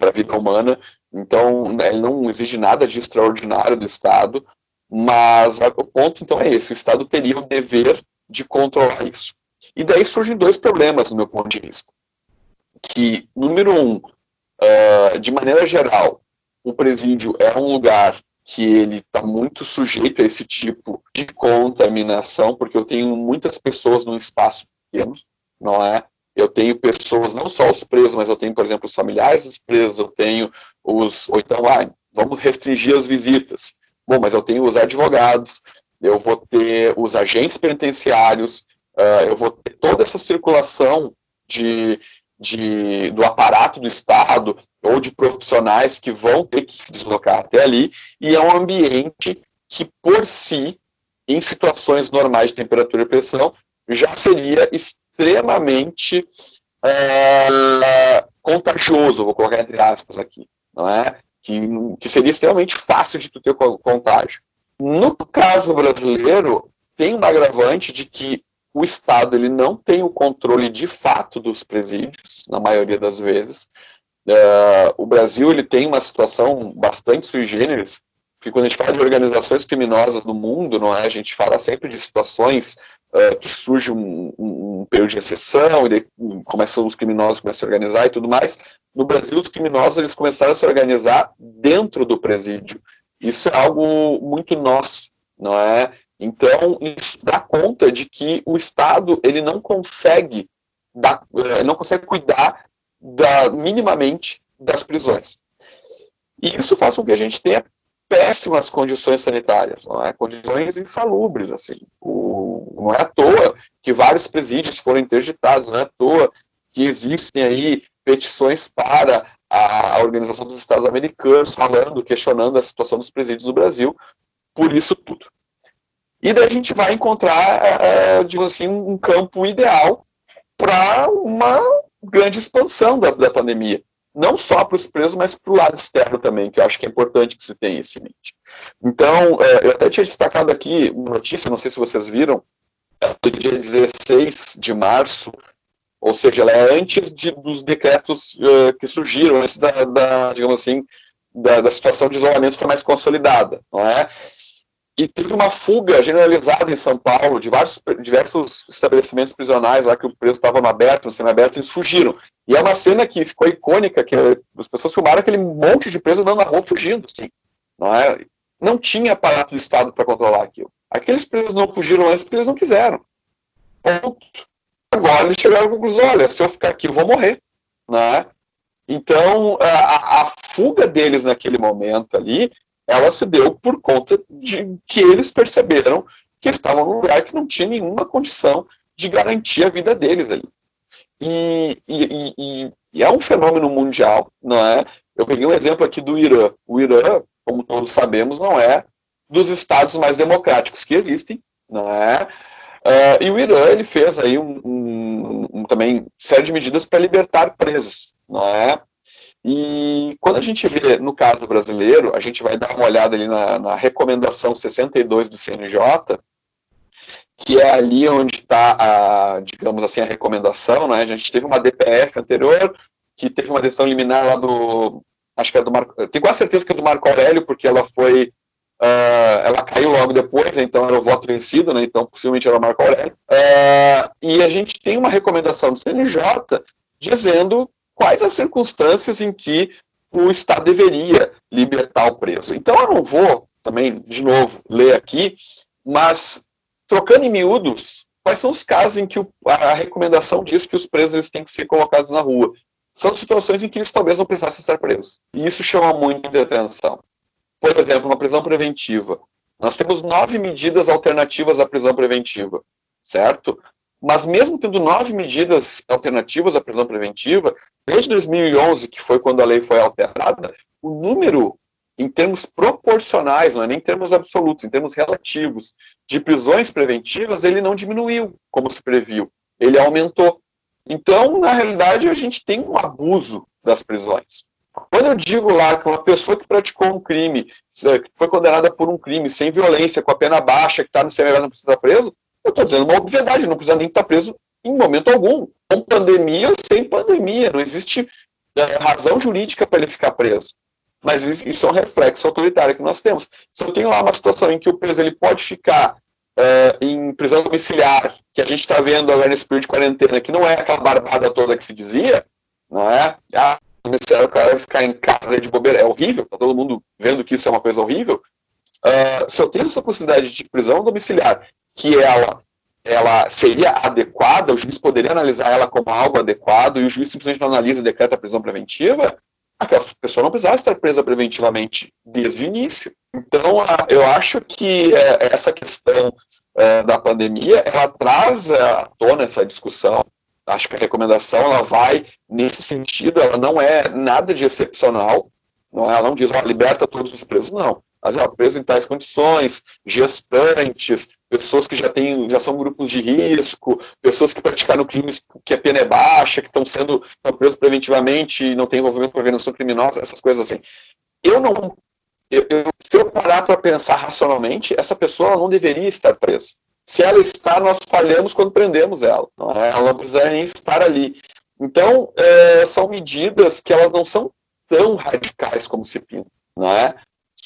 a vida humana. Então, ele não exige nada de extraordinário do Estado, mas o ponto então é esse: o Estado teria o dever de controlar isso. E daí surgem dois problemas, no meu ponto de vista. Que, número um, uh, de maneira geral, o presídio é um lugar que ele está muito sujeito a esse tipo de contaminação, porque eu tenho muitas pessoas num espaço pequeno, não é? Eu tenho pessoas, não só os presos, mas eu tenho, por exemplo, os familiares dos presos, eu tenho os. Ou então, ah, vamos restringir as visitas. Bom, mas eu tenho os advogados, eu vou ter os agentes penitenciários, uh, eu vou ter toda essa circulação de, de, do aparato do Estado ou de profissionais que vão ter que se deslocar até ali, e é um ambiente que, por si, em situações normais de temperatura e pressão, já seria extremamente é, contagioso, vou colocar entre aspas aqui, não é? Que, que seria extremamente fácil de tu ter contágio. No caso brasileiro, tem um agravante de que o Estado ele não tem o controle de fato dos presídios, na maioria das vezes, Uh, o Brasil ele tem uma situação bastante sui generis, porque quando a gente fala de organizações criminosas no mundo, não é? A gente fala sempre de situações uh, que surge um, um, um, período de exceção e começam os criminosos começam a se organizar e tudo mais. No Brasil, os criminosos eles começaram a se organizar dentro do presídio. Isso é algo muito nosso, não é? Então, isso dá conta de que o Estado ele não consegue dar, eh, não consegue cuidar da, minimamente das prisões. E isso faz com que a gente tenha péssimas condições sanitárias, não é? condições insalubres. Assim. O, não é à toa que vários presídios foram interditados, não é à toa que existem aí petições para a Organização dos Estados Americanos falando, questionando a situação dos presídios do Brasil, por isso tudo. E daí a gente vai encontrar, é, digamos assim, um campo ideal para uma grande expansão da, da pandemia. Não só para os presos, mas para o lado externo também, que eu acho que é importante que se tenha isso em mente. Então, é, eu até tinha destacado aqui uma notícia, não sei se vocês viram, do dia 16 de março, ou seja, ela é antes de, dos decretos uh, que surgiram, antes da, da digamos assim, da, da, situação de isolamento estar mais consolidada, não é? E teve uma fuga generalizada em São Paulo, de vários, diversos estabelecimentos prisionais lá que o preso estava no aberto, no semi-aberto, eles fugiram. E é uma cena que ficou icônica, que as pessoas filmaram aquele monte de presos andando na rua fugindo, assim, não é? Não tinha aparato do Estado para controlar aquilo. Aqueles presos não fugiram antes porque eles não quiseram. Agora eles chegaram à conclusão, olha, se eu ficar aqui eu vou morrer, né? Então, a, a fuga deles naquele momento ali ela se deu por conta de que eles perceberam que estavam num lugar que não tinha nenhuma condição de garantir a vida deles ali. E, e, e, e, é um fenômeno mundial, não é? Eu peguei um exemplo aqui do Irã. O Irã, como todos sabemos, não é dos estados mais democráticos que existem, não é? Uh, e o Irã ele fez aí um, um, um também série de medidas para libertar presos, não é? E quando a gente vê, no caso brasileiro, a gente vai dar uma olhada ali na, na recomendação 62 do CNJ, que é ali onde está, a, digamos assim, a recomendação, né? A gente teve uma DPF anterior, que teve uma decisão liminar lá do, acho que é do Marco, tenho quase certeza que é do Marco Aurélio, porque ela foi, uh, ela caiu logo depois, né? então era o voto vencido, né? Então possivelmente era o Marco Aurélio. Uh, e a gente tem uma recomendação do CNJ dizendo quais as circunstâncias em que o Estado deveria libertar o preso. Então eu não vou também, de novo, ler aqui, mas trocando em miúdos, quais são os casos em que a recomendação diz que os presos têm que ser colocados na rua? São situações em que eles talvez não precisassem estar presos. E isso chama muita atenção. Por exemplo, uma prisão preventiva. Nós temos nove medidas alternativas à prisão preventiva, certo? Mas mesmo tendo nove medidas alternativas à prisão preventiva, desde 2011, que foi quando a lei foi alterada, o número, em termos proporcionais, não é nem em termos absolutos, em termos relativos, de prisões preventivas, ele não diminuiu, como se previu, ele aumentou. Então, na realidade, a gente tem um abuso das prisões. Quando eu digo lá que uma pessoa que praticou um crime, que foi condenada por um crime sem violência, com a pena baixa, que está no CMV não precisa estar preso, eu estou dizendo uma obviedade, não precisa nem estar preso em momento algum. Com pandemia ou sem pandemia, não existe é, razão jurídica para ele ficar preso. Mas isso é um reflexo autoritário que nós temos. Se eu tenho lá uma situação em que o preso ele pode ficar é, em prisão domiciliar, que a gente está vendo agora nesse período de quarentena, que não é aquela barbada toda que se dizia, não é? Ah, o cara vai ficar em casa de bobeira. É horrível, está todo mundo vendo que isso é uma coisa horrível. Uh, se eu tenho essa possibilidade de prisão domiciliar que ela ela seria adequada, o juiz poderia analisar ela como algo adequado e o juiz simplesmente não analisa e decreta a prisão preventiva, aquela pessoa não precisava estar presa preventivamente desde o início. Então, eu acho que é, essa questão é, da pandemia, ela traz à tona essa discussão. Acho que a recomendação ela vai nesse sentido, ela não é nada de excepcional, não, ela não diz, ó, liberta todos os presos, não. Diz, presos em tais condições, gestantes, pessoas que já têm, já são grupos de risco, pessoas que praticaram crimes que a pena é baixa, que estão sendo estão presos preventivamente e não têm envolvimento com organização criminosa, essas coisas assim. Eu não, eu, eu, se eu parar para pensar racionalmente, essa pessoa não deveria estar presa. Se ela está, nós falhamos quando prendemos ela. Não é? Ela não precisaria nem estar ali. Então, é, são medidas que elas não são tão radicais como se pinta, né?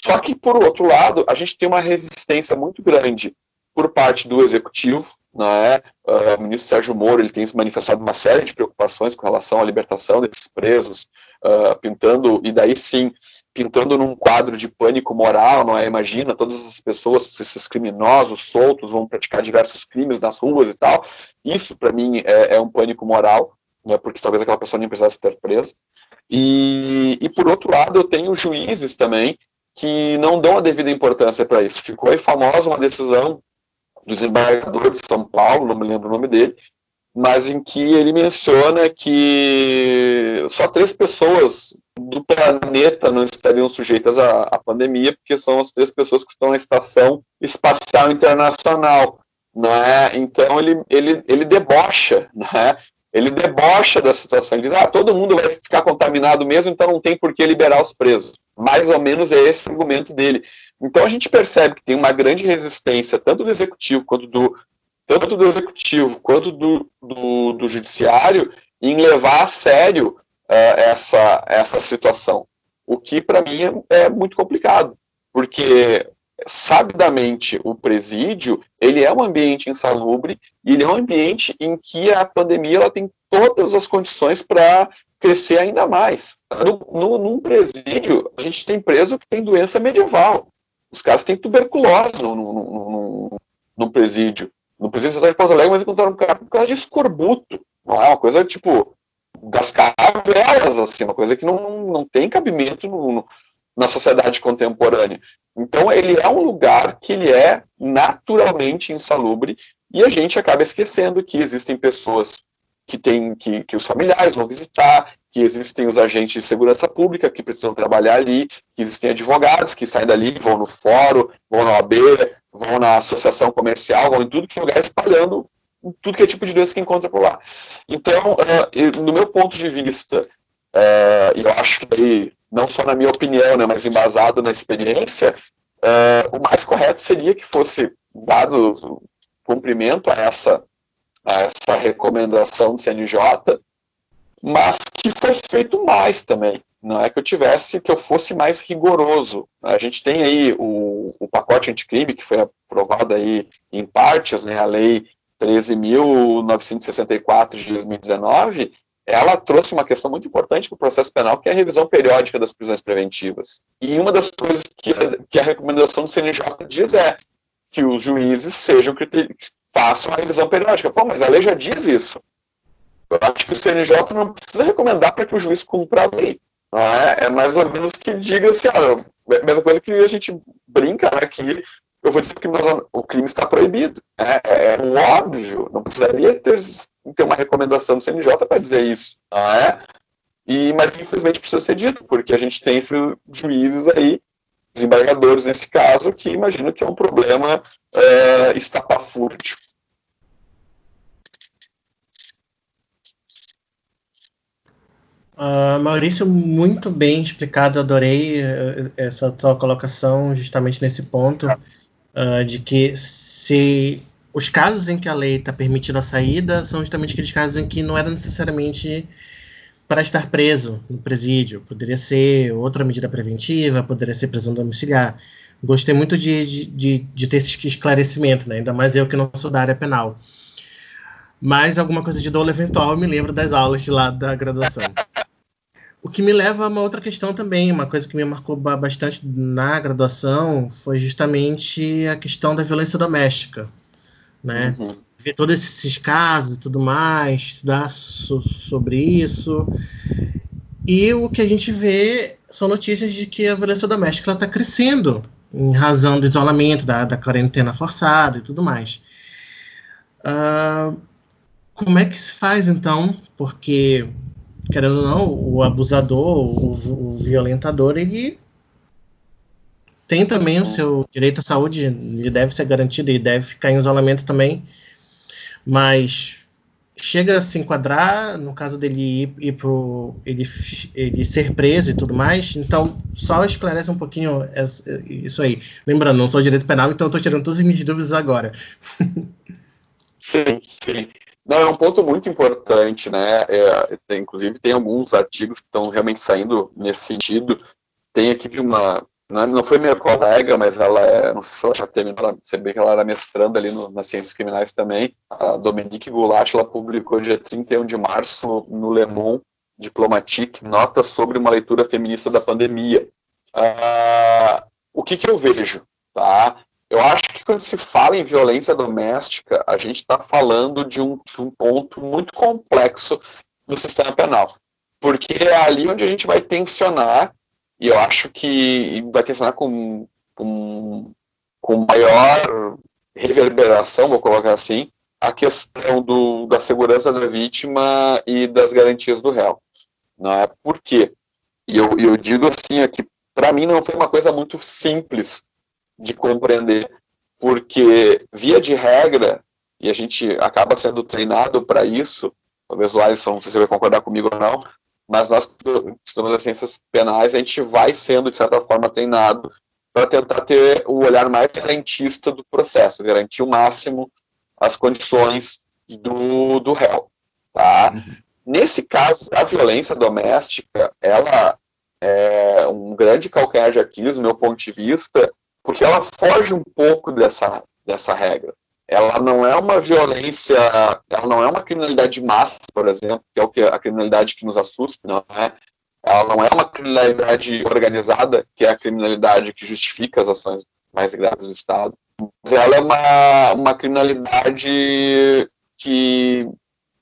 Só que, por outro lado, a gente tem uma resistência muito grande por parte do executivo, né? Uh, o ministro Sérgio Moro ele tem se manifestado uma série de preocupações com relação à libertação desses presos, uh, pintando, e daí sim, pintando num quadro de pânico moral, não é? Imagina todas as pessoas, esses criminosos soltos vão praticar diversos crimes nas ruas e tal. Isso, para mim, é, é, um pânico moral, né? porque talvez aquela pessoa nem precisasse ter presa. E, e, por outro lado, eu tenho juízes também que não dão a devida importância para isso. Ficou aí famosa uma decisão do desembargador de São Paulo, não me lembro o nome dele, mas em que ele menciona que só três pessoas do planeta não estariam sujeitas à, à, pandemia, porque são as três pessoas que estão na Estação Espacial Internacional. Não é? Então ele, ele, ele debocha, não é? Ele debocha da situação. Ele diz: ah, todo mundo vai ficar contaminado mesmo, então não tem por que liberar os presos. Mais ou menos é esse o argumento dele. Então a gente percebe que tem uma grande resistência, tanto do executivo quanto do, tanto do executivo quanto do, do, do judiciário, em levar a sério uh, essa, essa situação. O que para mim é, é muito complicado, porque sabidamente o presídio ele é um ambiente insalubre e ele é um ambiente em que a pandemia ela tem todas as condições para crescer ainda mais. No, no, num presídio, a gente tem preso que tem doença medieval. Os caras têm tuberculose no, no, no, no presídio. No presídio de Porto Alegre, mas encontraram um cara com causa de escorbuto. É uma coisa tipo das cavernas, assim, uma coisa que não, não tem cabimento no, na sociedade contemporânea. Então, ele é um lugar que ele é naturalmente insalubre e a gente acaba esquecendo que existem pessoas que têm que, que os familiares vão visitar, que existem os agentes de segurança pública que precisam trabalhar ali, que existem advogados que saem dali, vão no fórum, vão na OAB, vão na associação comercial, vão em tudo que é lugar espalhando tudo que é tipo de doença que encontra por lá. Então, uh, no meu ponto de vista, uh, eu acho que aí não só na minha opinião, né, mas embasado na experiência, uh, o mais correto seria que fosse dado cumprimento a essa, a essa recomendação do CNJ, mas que fosse feito mais também. Não é que eu tivesse, que eu fosse mais rigoroso. A gente tem aí o, o pacote anticrime, que foi aprovado aí em partes, né, a lei 13.964 de 2019, ela trouxe uma questão muito importante para o processo penal, que é a revisão periódica das prisões preventivas. E uma das coisas que a, que a recomendação do CNJ diz é que os juízes sejam façam a revisão periódica. Pô, mas a lei já diz isso. Eu acho que o CNJ não precisa recomendar para que o juiz cumpra a lei. É? é? mais ou menos que diga assim, é a mesma coisa que a gente brinca, né, que eu vou dizer que o crime está proibido. É, é, é óbvio, não precisaria ter, ter uma recomendação do CNJ para dizer isso. Não é? E, mas infelizmente precisa ser dito, porque a gente tem esses juízes aí, desembargadores nesse caso, que imagino que é um problema é, estapafúrdio. Uh, Maurício, muito bem explicado, adorei uh, essa tua colocação justamente nesse ponto uh, de que se os casos em que a lei está permitindo a saída são justamente aqueles casos em que não era necessariamente para estar preso no presídio. Poderia ser outra medida preventiva, poderia ser prisão domiciliar. Gostei muito de, de, de, de ter esse esclarecimento, né? ainda mais eu que não sou da área penal. Mas alguma coisa de dolo eventual eu me lembro das aulas de lá da graduação. O que me leva a uma outra questão também, uma coisa que me marcou bastante na graduação foi justamente a questão da violência doméstica, né? Uhum. Ver todos esses casos e tudo mais, estudar so sobre isso. E o que a gente vê são notícias de que a violência doméstica está crescendo em razão do isolamento, da, da quarentena forçada e tudo mais. Uh, como é que se faz então? Porque querendo ou não, o abusador, o, o violentador, ele tem também o seu direito à saúde, ele deve ser garantido e deve ficar em isolamento também, mas chega a se enquadrar no caso dele ir, ir pro ele, ele ser preso e tudo mais, então só esclarece um pouquinho isso aí. Lembrando, não sou direito penal, então estou tirando todas as minhas dúvidas agora. *laughs* sim, sim. Não, é um ponto muito importante, né? É, tem, inclusive, tem alguns artigos que estão realmente saindo nesse sentido. Tem aqui de uma. Não, não foi minha colega, mas ela é. Não sei se ela já terminou, vê que ela era mestranda ali no, nas ciências criminais também. A Dominique Goulart, ela publicou dia 31 de março no, Le Monde Diplomatique, nota sobre uma leitura feminista da pandemia. Ah, o que, que eu vejo? Tá? Eu acho que quando se fala em violência doméstica, a gente está falando de um, de um ponto muito complexo no sistema penal. Porque é ali onde a gente vai tensionar, e eu acho que vai tensionar com, com, com maior reverberação, vou colocar assim, a questão do, da segurança da vítima e das garantias do réu. Não é? Por quê? E eu, eu digo assim aqui, para mim não foi uma coisa muito simples de compreender, porque, via de regra, e a gente acaba sendo treinado para isso, talvez o Alisson, não sei se vai concordar comigo ou não, mas nós que estudamos as ciências penais, a gente vai sendo, de certa forma, treinado para tentar ter o olhar mais garantista do processo, garantir o máximo as condições do, do réu. Tá? Uhum. Nesse caso, a violência doméstica, ela é um grande calcanhar de Aquiles, do meu ponto de vista, porque ela foge um pouco dessa, dessa regra. Ela não é uma violência, ela não é uma criminalidade de massa, por exemplo, que é o que a criminalidade que nos assusta, não é? Ela não é uma criminalidade organizada, que é a criminalidade que justifica as ações mais graves do Estado. Ela é uma, uma criminalidade que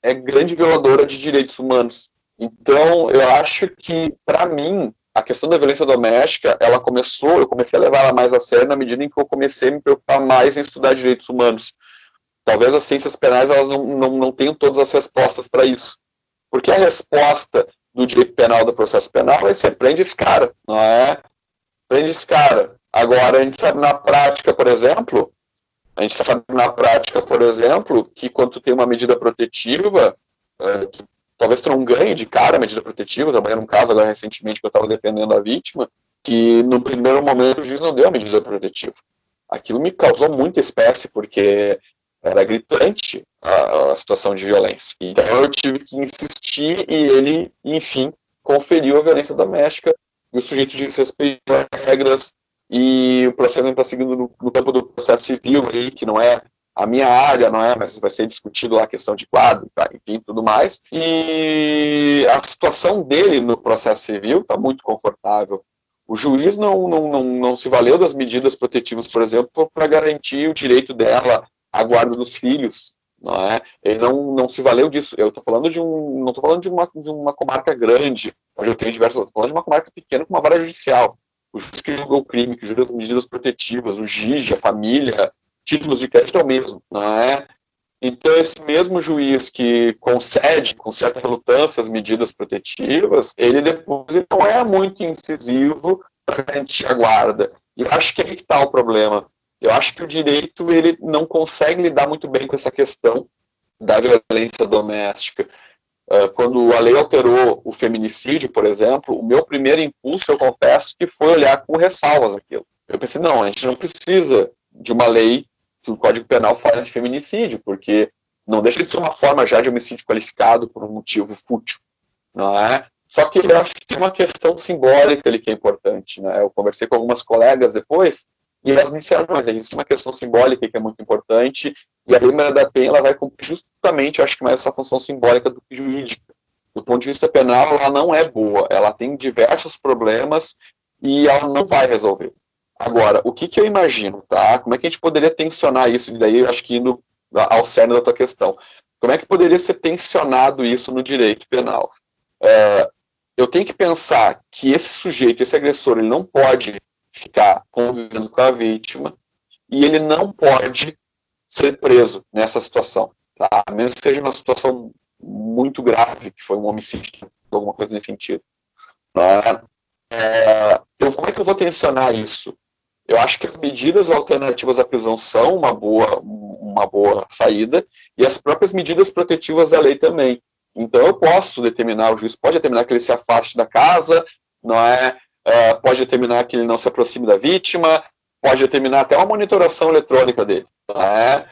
é grande violadora de direitos humanos. Então, eu acho que, para mim, a questão da violência doméstica, ela começou, eu comecei a levar ela mais a sério na medida em que eu comecei a me preocupar mais em estudar direitos humanos. Talvez as ciências penais elas não, não, não tenham todas as respostas para isso. Porque a resposta do direito penal do processo penal vai ser prende esse cara, não é? Prende esse cara. Agora, a gente sabe na prática, por exemplo, a gente sabe na prática, por exemplo, que quando tem uma medida protetiva, é, talvez tu não ganhe de cara a medida protetiva. Eu trabalhei num caso agora recentemente que eu estava defendendo a vítima, que no primeiro momento o juiz não deu a medida protetiva. Aquilo me causou muita espécie, porque era gritante a, a situação de violência. Então eu tive que insistir e ele, enfim, conferiu a violência doméstica e o sujeito disse respeito às regras e o processo está seguindo no, no, campo do processo civil aí, que não é a minha área, não é? Mas vai ser discutido lá a questão de quadro, tá? enfim, tudo mais. E a situação dele no processo civil está muito confortável. O juiz não, não, não, não se valeu das medidas protetivas, por exemplo, para garantir o direito dela à guarda dos filhos, não é? Ele não, não se valeu disso. Eu estou falando de um, não estou falando de uma, de uma comarca grande, onde eu tenho diversas, estou falando de uma comarca pequena com uma vara judicial. O juiz que julgou o crime, que julga as medidas protetivas, o GIG, a família, títulos de crédito é o mesmo, não é? Então, esse mesmo juiz que concede com certa relutância as medidas protetivas, ele depois não é muito incisivo para garantir a guarda. E acho que é aí que está o problema. Eu acho que o direito ele não consegue lidar muito bem com essa questão da violência doméstica. Ah, quando a lei alterou o feminicídio, por exemplo, o meu primeiro impulso, eu confesso, que foi olhar com ressalvas aquilo. Eu pensei, não, a gente não precisa de uma lei que o Código Penal fala de feminicídio, porque não deixa de ser uma forma já de homicídio qualificado por um motivo fútil, não é? Só que eu acho que tem uma questão simbólica ali que é importante, né? Eu conversei com algumas colegas depois e elas me disseram, mas existe uma questão simbólica que é muito importante e a Lei Maria da Penha ela vai cumprir justamente, eu acho que mais essa função simbólica do que jurídica. Do ponto de vista penal, ela não é boa, ela tem diversos problemas e ela não vai resolver. Agora, o que, que eu imagino, tá? Como é que a gente poderia tensionar isso? E daí acho que indo ao cerne da tua questão. Como é que poderia ser tensionado isso no direito penal? É, eu tenho que pensar que esse sujeito, esse agressor, ele não pode ficar convivendo com a vítima e ele não pode ser preso nessa situação, tá? A menos que seja uma situação muito grave, que foi um homicídio, alguma coisa nesse sentido. Tá? É, eu, como é que eu vou tensionar isso? Eu acho que as medidas alternativas à prisão são uma boa, uma boa saída e as próprias medidas protetivas da lei também. Então eu posso determinar, o juiz pode determinar que ele se afaste da casa, não é? Uh, pode determinar que ele não se aproxime da vítima, pode determinar até uma monitoração eletrônica dele, não é?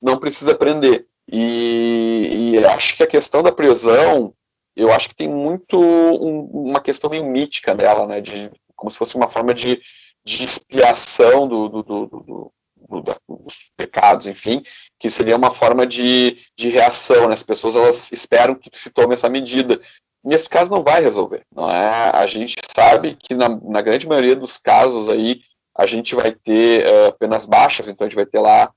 Não precisa prender. E, e, acho que a questão da prisão, eu acho que tem muito um, uma questão meio mítica nela, né? De, como se fosse uma forma de, de expiação do, do, do, do dos pecados, enfim, que seria uma forma de, de reação, né? As pessoas elas esperam que se tome essa medida. Nesse caso não vai resolver, não é? A gente sabe que na, na grande maioria dos casos aí a gente vai ter uh, penas baixas, então a gente vai ter lá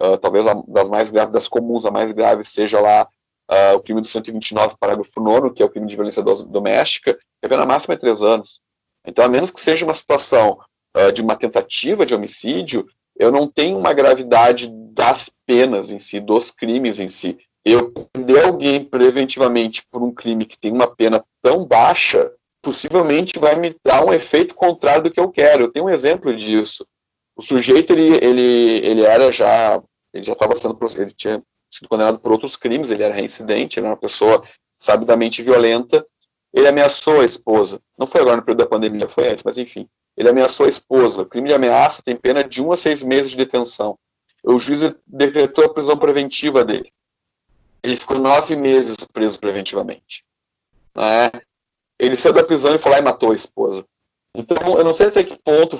uh, talvez a, das mais graves, das comuns, a mais grave seja lá uh, o crime do 129, parágrafo 9, que é o crime de violência doméstica, que a pena máxima é três anos. Então, a menos que seja uma situação uh, de uma tentativa de homicídio, eu não tenho uma gravidade das penas em si, dos crimes em si. Eu prender alguém preventivamente por um crime que tem uma pena tão baixa, possivelmente vai me dar um efeito contrário do que eu quero. Eu tenho um exemplo disso. O sujeito ele, ele, ele era já ele já estava sendo ele tinha sido condenado por outros crimes, ele era reincidente, ele era uma pessoa sabidamente violenta. Ele ameaçou a esposa. Não foi agora no período da pandemia, foi antes, mas enfim. Ele ameaçou a esposa. O crime de ameaça tem pena de um a seis meses de detenção. O juiz decretou a prisão preventiva dele. Ele ficou nove meses preso preventivamente. Né? Ele saiu da prisão e foi lá e matou a esposa. Então, eu não sei até que ponto.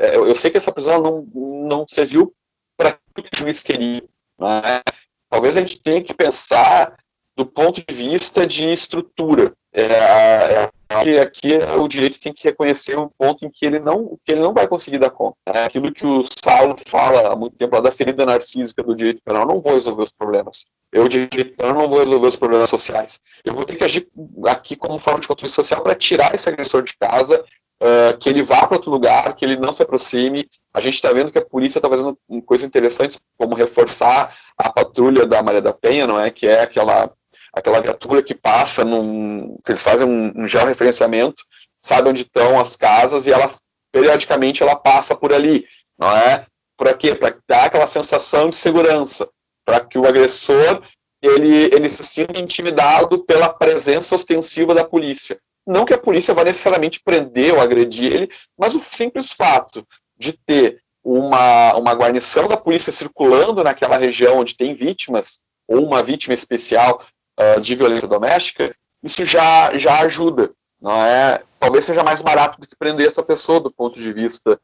É, eu sei que essa prisão não, não serviu para o que o juiz queria. Né? Talvez a gente tenha que pensar do ponto de vista de estrutura. É, é, que aqui o direito tem que reconhecer um ponto em que ele não, que ele não vai conseguir dar conta. É aquilo que o Saulo fala há muito tempo lá da ferida narcísica do direito penal. Não vou resolver os problemas. Eu, direito penal, não vou resolver os problemas sociais. Eu vou ter que agir aqui como forma de controle social para tirar esse agressor de casa uh, que ele vá para outro lugar, que ele não se aproxime. A gente está vendo que a polícia está fazendo coisas interessantes, como reforçar a patrulha da Maria da Penha, não é? Que é aquela aquela viatura que passa num, eles fazem um, um georreferenciamento, sabe onde estão as casas e ela periodicamente ela passa por ali, não é? Para quê? Para dar aquela sensação de segurança, para que o agressor ele, ele se sinta intimidado pela presença ostensiva da polícia. Não que a polícia vá necessariamente prender ou agredir ele, mas o simples fato de ter uma, uma guarnição da polícia circulando naquela região onde tem vítimas, ou uma vítima especial uh, de violência doméstica, isso já, já ajuda. Não é? Talvez seja mais barato do que prender essa pessoa do ponto de vista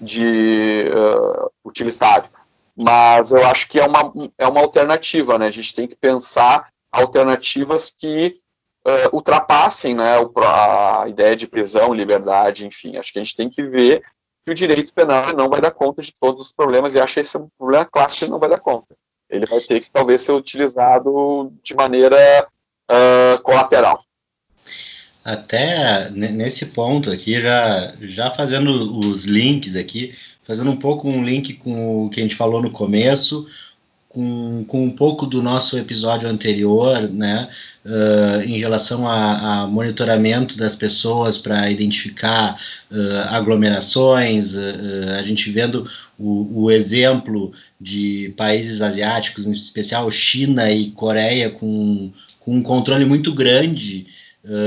de uh, utilitário. Mas eu acho que é uma, é uma alternativa, né? A gente tem que pensar alternativas que uh, ultrapassem né, a ideia de prisão, liberdade, enfim. Acho que a gente tem que ver que o direito penal não vai dar conta de todos os problemas, e acho esse um problema clássico que não vai dar conta. Ele vai ter que talvez ser utilizado de maneira uh, colateral. Até nesse ponto aqui, já, já fazendo os links aqui, fazendo um pouco um link com o que a gente falou no começo, com, com um pouco do nosso episódio anterior, né, uh, em relação a, a, monitoramento das pessoas para identificar uh, aglomerações, uh, a gente vendo o, o, exemplo de países asiáticos, em especial China e Coreia, com, com um controle muito grande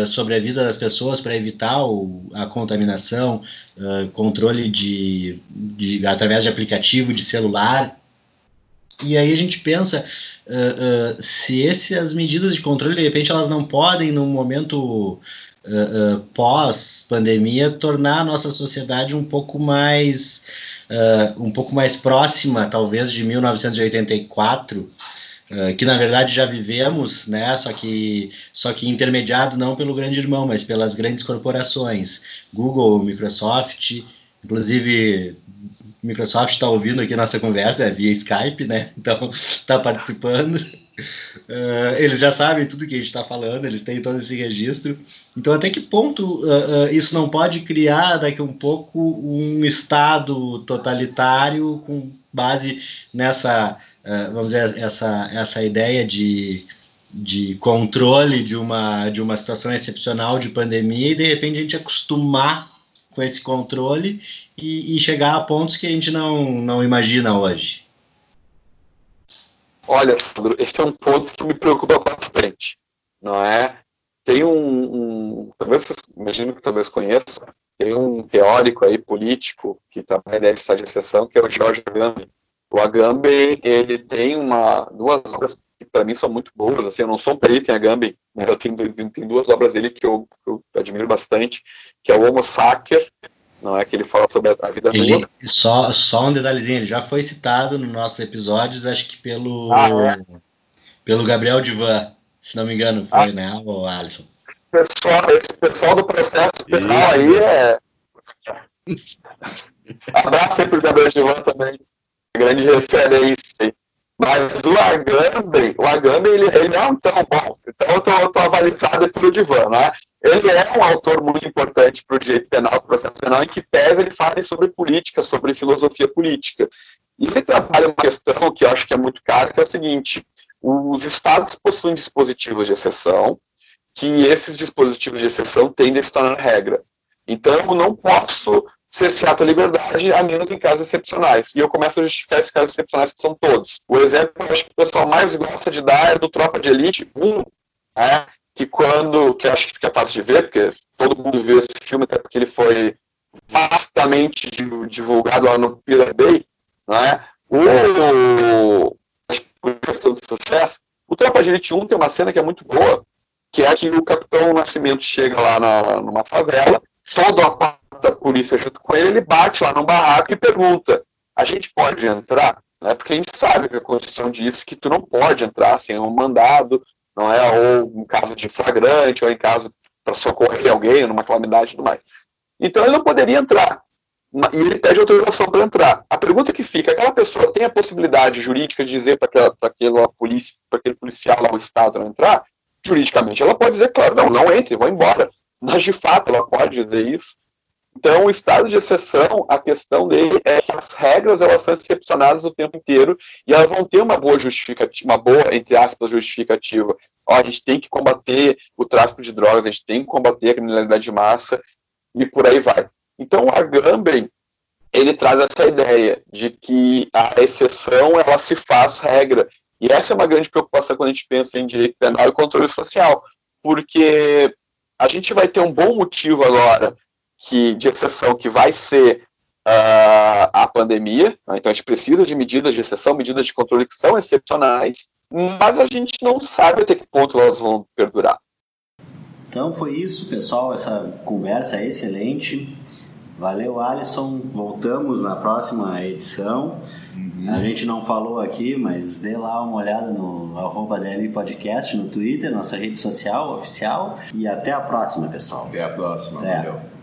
sobre a vida das pessoas para evitar o, a contaminação, controle de, de através de aplicativo de celular e aí a gente pensa uh, uh, se essas medidas de controle, de repente, elas não podem, num momento uh, pós-pandemia, tornar a nossa sociedade um pouco mais um pouco mais próxima, talvez, de 1984. que na verdade já vivemos, né? Só que só que intermediado não pelo grande irmão, mas pelas grandes corporações, Google, Microsoft, inclusive Microsoft está ouvindo aqui nossa conversa é via Skype, né? Então está *laughs* participando. Uh, eles já sabem tudo que a gente está falando, eles têm todo esse registro. Então, até que ponto uh, uh, isso não pode criar daqui um pouco um Estado totalitário com base nessa, vamos dizer, essa, essa ideia de, de controle de uma, de uma situação excepcional de pandemia e de repente a gente acostumar com esse controle e, e, chegar a pontos que a gente não, não imagina hoje? Olha, Sandro, esse é um ponto que me preocupa bastante, não é? Tem um, um talvez, imagino que talvez conheça, tem um teórico aí político que também deve estar de exceção, que é o George Agamben. O Agamben, ele tem uma, duas obras que para mim são muito boas. Assim, eu não sou um perito em Agamben, eu tenho, tenho duas obras dele que eu, que eu, admiro bastante, que é o Homo Sacer, não é que ele fala sobre a vida ele, nua. Só, só um detalhezinho, ele já foi citado nos nossos episódios, acho que pelo, ah, é? pelo Gabriel Divan, se não me engano, foi, ah. né, o Alisson. Pessoal, esse pessoal do processo penal aí é. Abraço aí pro Gabriel Divan também, grande referência aí. Mas o Agamben, o Agamben, ele, ele não é tão bom. Então eu tô, tô avalizado pelo Divan, né? Ele é um autor muito importante para o direito penal, processo penal, em que pese ele fale sobre política, sobre filosofia política. E ele trabalha uma questão que eu acho que é muito cara, que é o seguinte: os estados possuem dispositivos de exceção, que esses dispositivos de exceção tendem a se tornar regra. Então, eu não posso cercear a liberdade, a menos em casos excepcionais. E eu começo a justificar esses casos excepcionais, que são todos. O exemplo que eu acho que o pessoal mais gosta de dar é do Tropa de Elite 1, né, que quando, que acho que é fácil de ver, porque todo mundo viu esse filme, até porque ele foi vastamente divulgado lá no Pirate Bay, né, o, questão de sucesso, o Tropa de Elite 1 tem uma cena que é muito boa, que é que o Capitão Nascimento chega lá na, numa favela, todo a da polícia junto com ele, ele bate lá no barraco e pergunta: a gente pode entrar? Né? Porque a gente sabe que a Constituição diz que tu não pode entrar sem um mandado, não é? Ou em caso de flagrante, ou em caso para socorrer alguém numa calamidade e tudo mais. Então ele não poderia entrar. E ele pede autorização para entrar. A pergunta que fica, aquela pessoa tem a possibilidade jurídica de dizer para aquela polícia, para aquele policial lá, o Estado não entrar? Juridicamente, ela pode dizer, claro, não, não entre, vou embora. Mas de fato ela pode dizer isso. Então, o estado de exceção, a questão dele é que as regras elas são excepcionadas o tempo inteiro e elas vão ter uma boa justificativa, uma boa, entre aspas, justificativa. Ó, a gente tem que combater o tráfico de drogas, a gente tem que combater a criminalidade de massa e por aí vai. Então, o Agamben, ele traz essa ideia de que a exceção, ela se faz regra. E essa é uma grande preocupação quando a gente pensa em direito penal e controle social, porque a gente vai ter um bom motivo agora que, de exceção que vai ser uh, a pandemia. Né? Então a gente precisa de medidas de exceção, medidas de controle que são excepcionais, mas a gente não sabe até que ponto elas vão perdurar. Então foi isso, pessoal. Essa conversa é excelente. Valeu, Alisson. Voltamos na próxima edição. Uhum. A gente não falou aqui, mas dê lá uma olhada no arroba DL Podcast no Twitter, nossa rede social oficial. E até a próxima, pessoal. Até a próxima. Até. Valeu.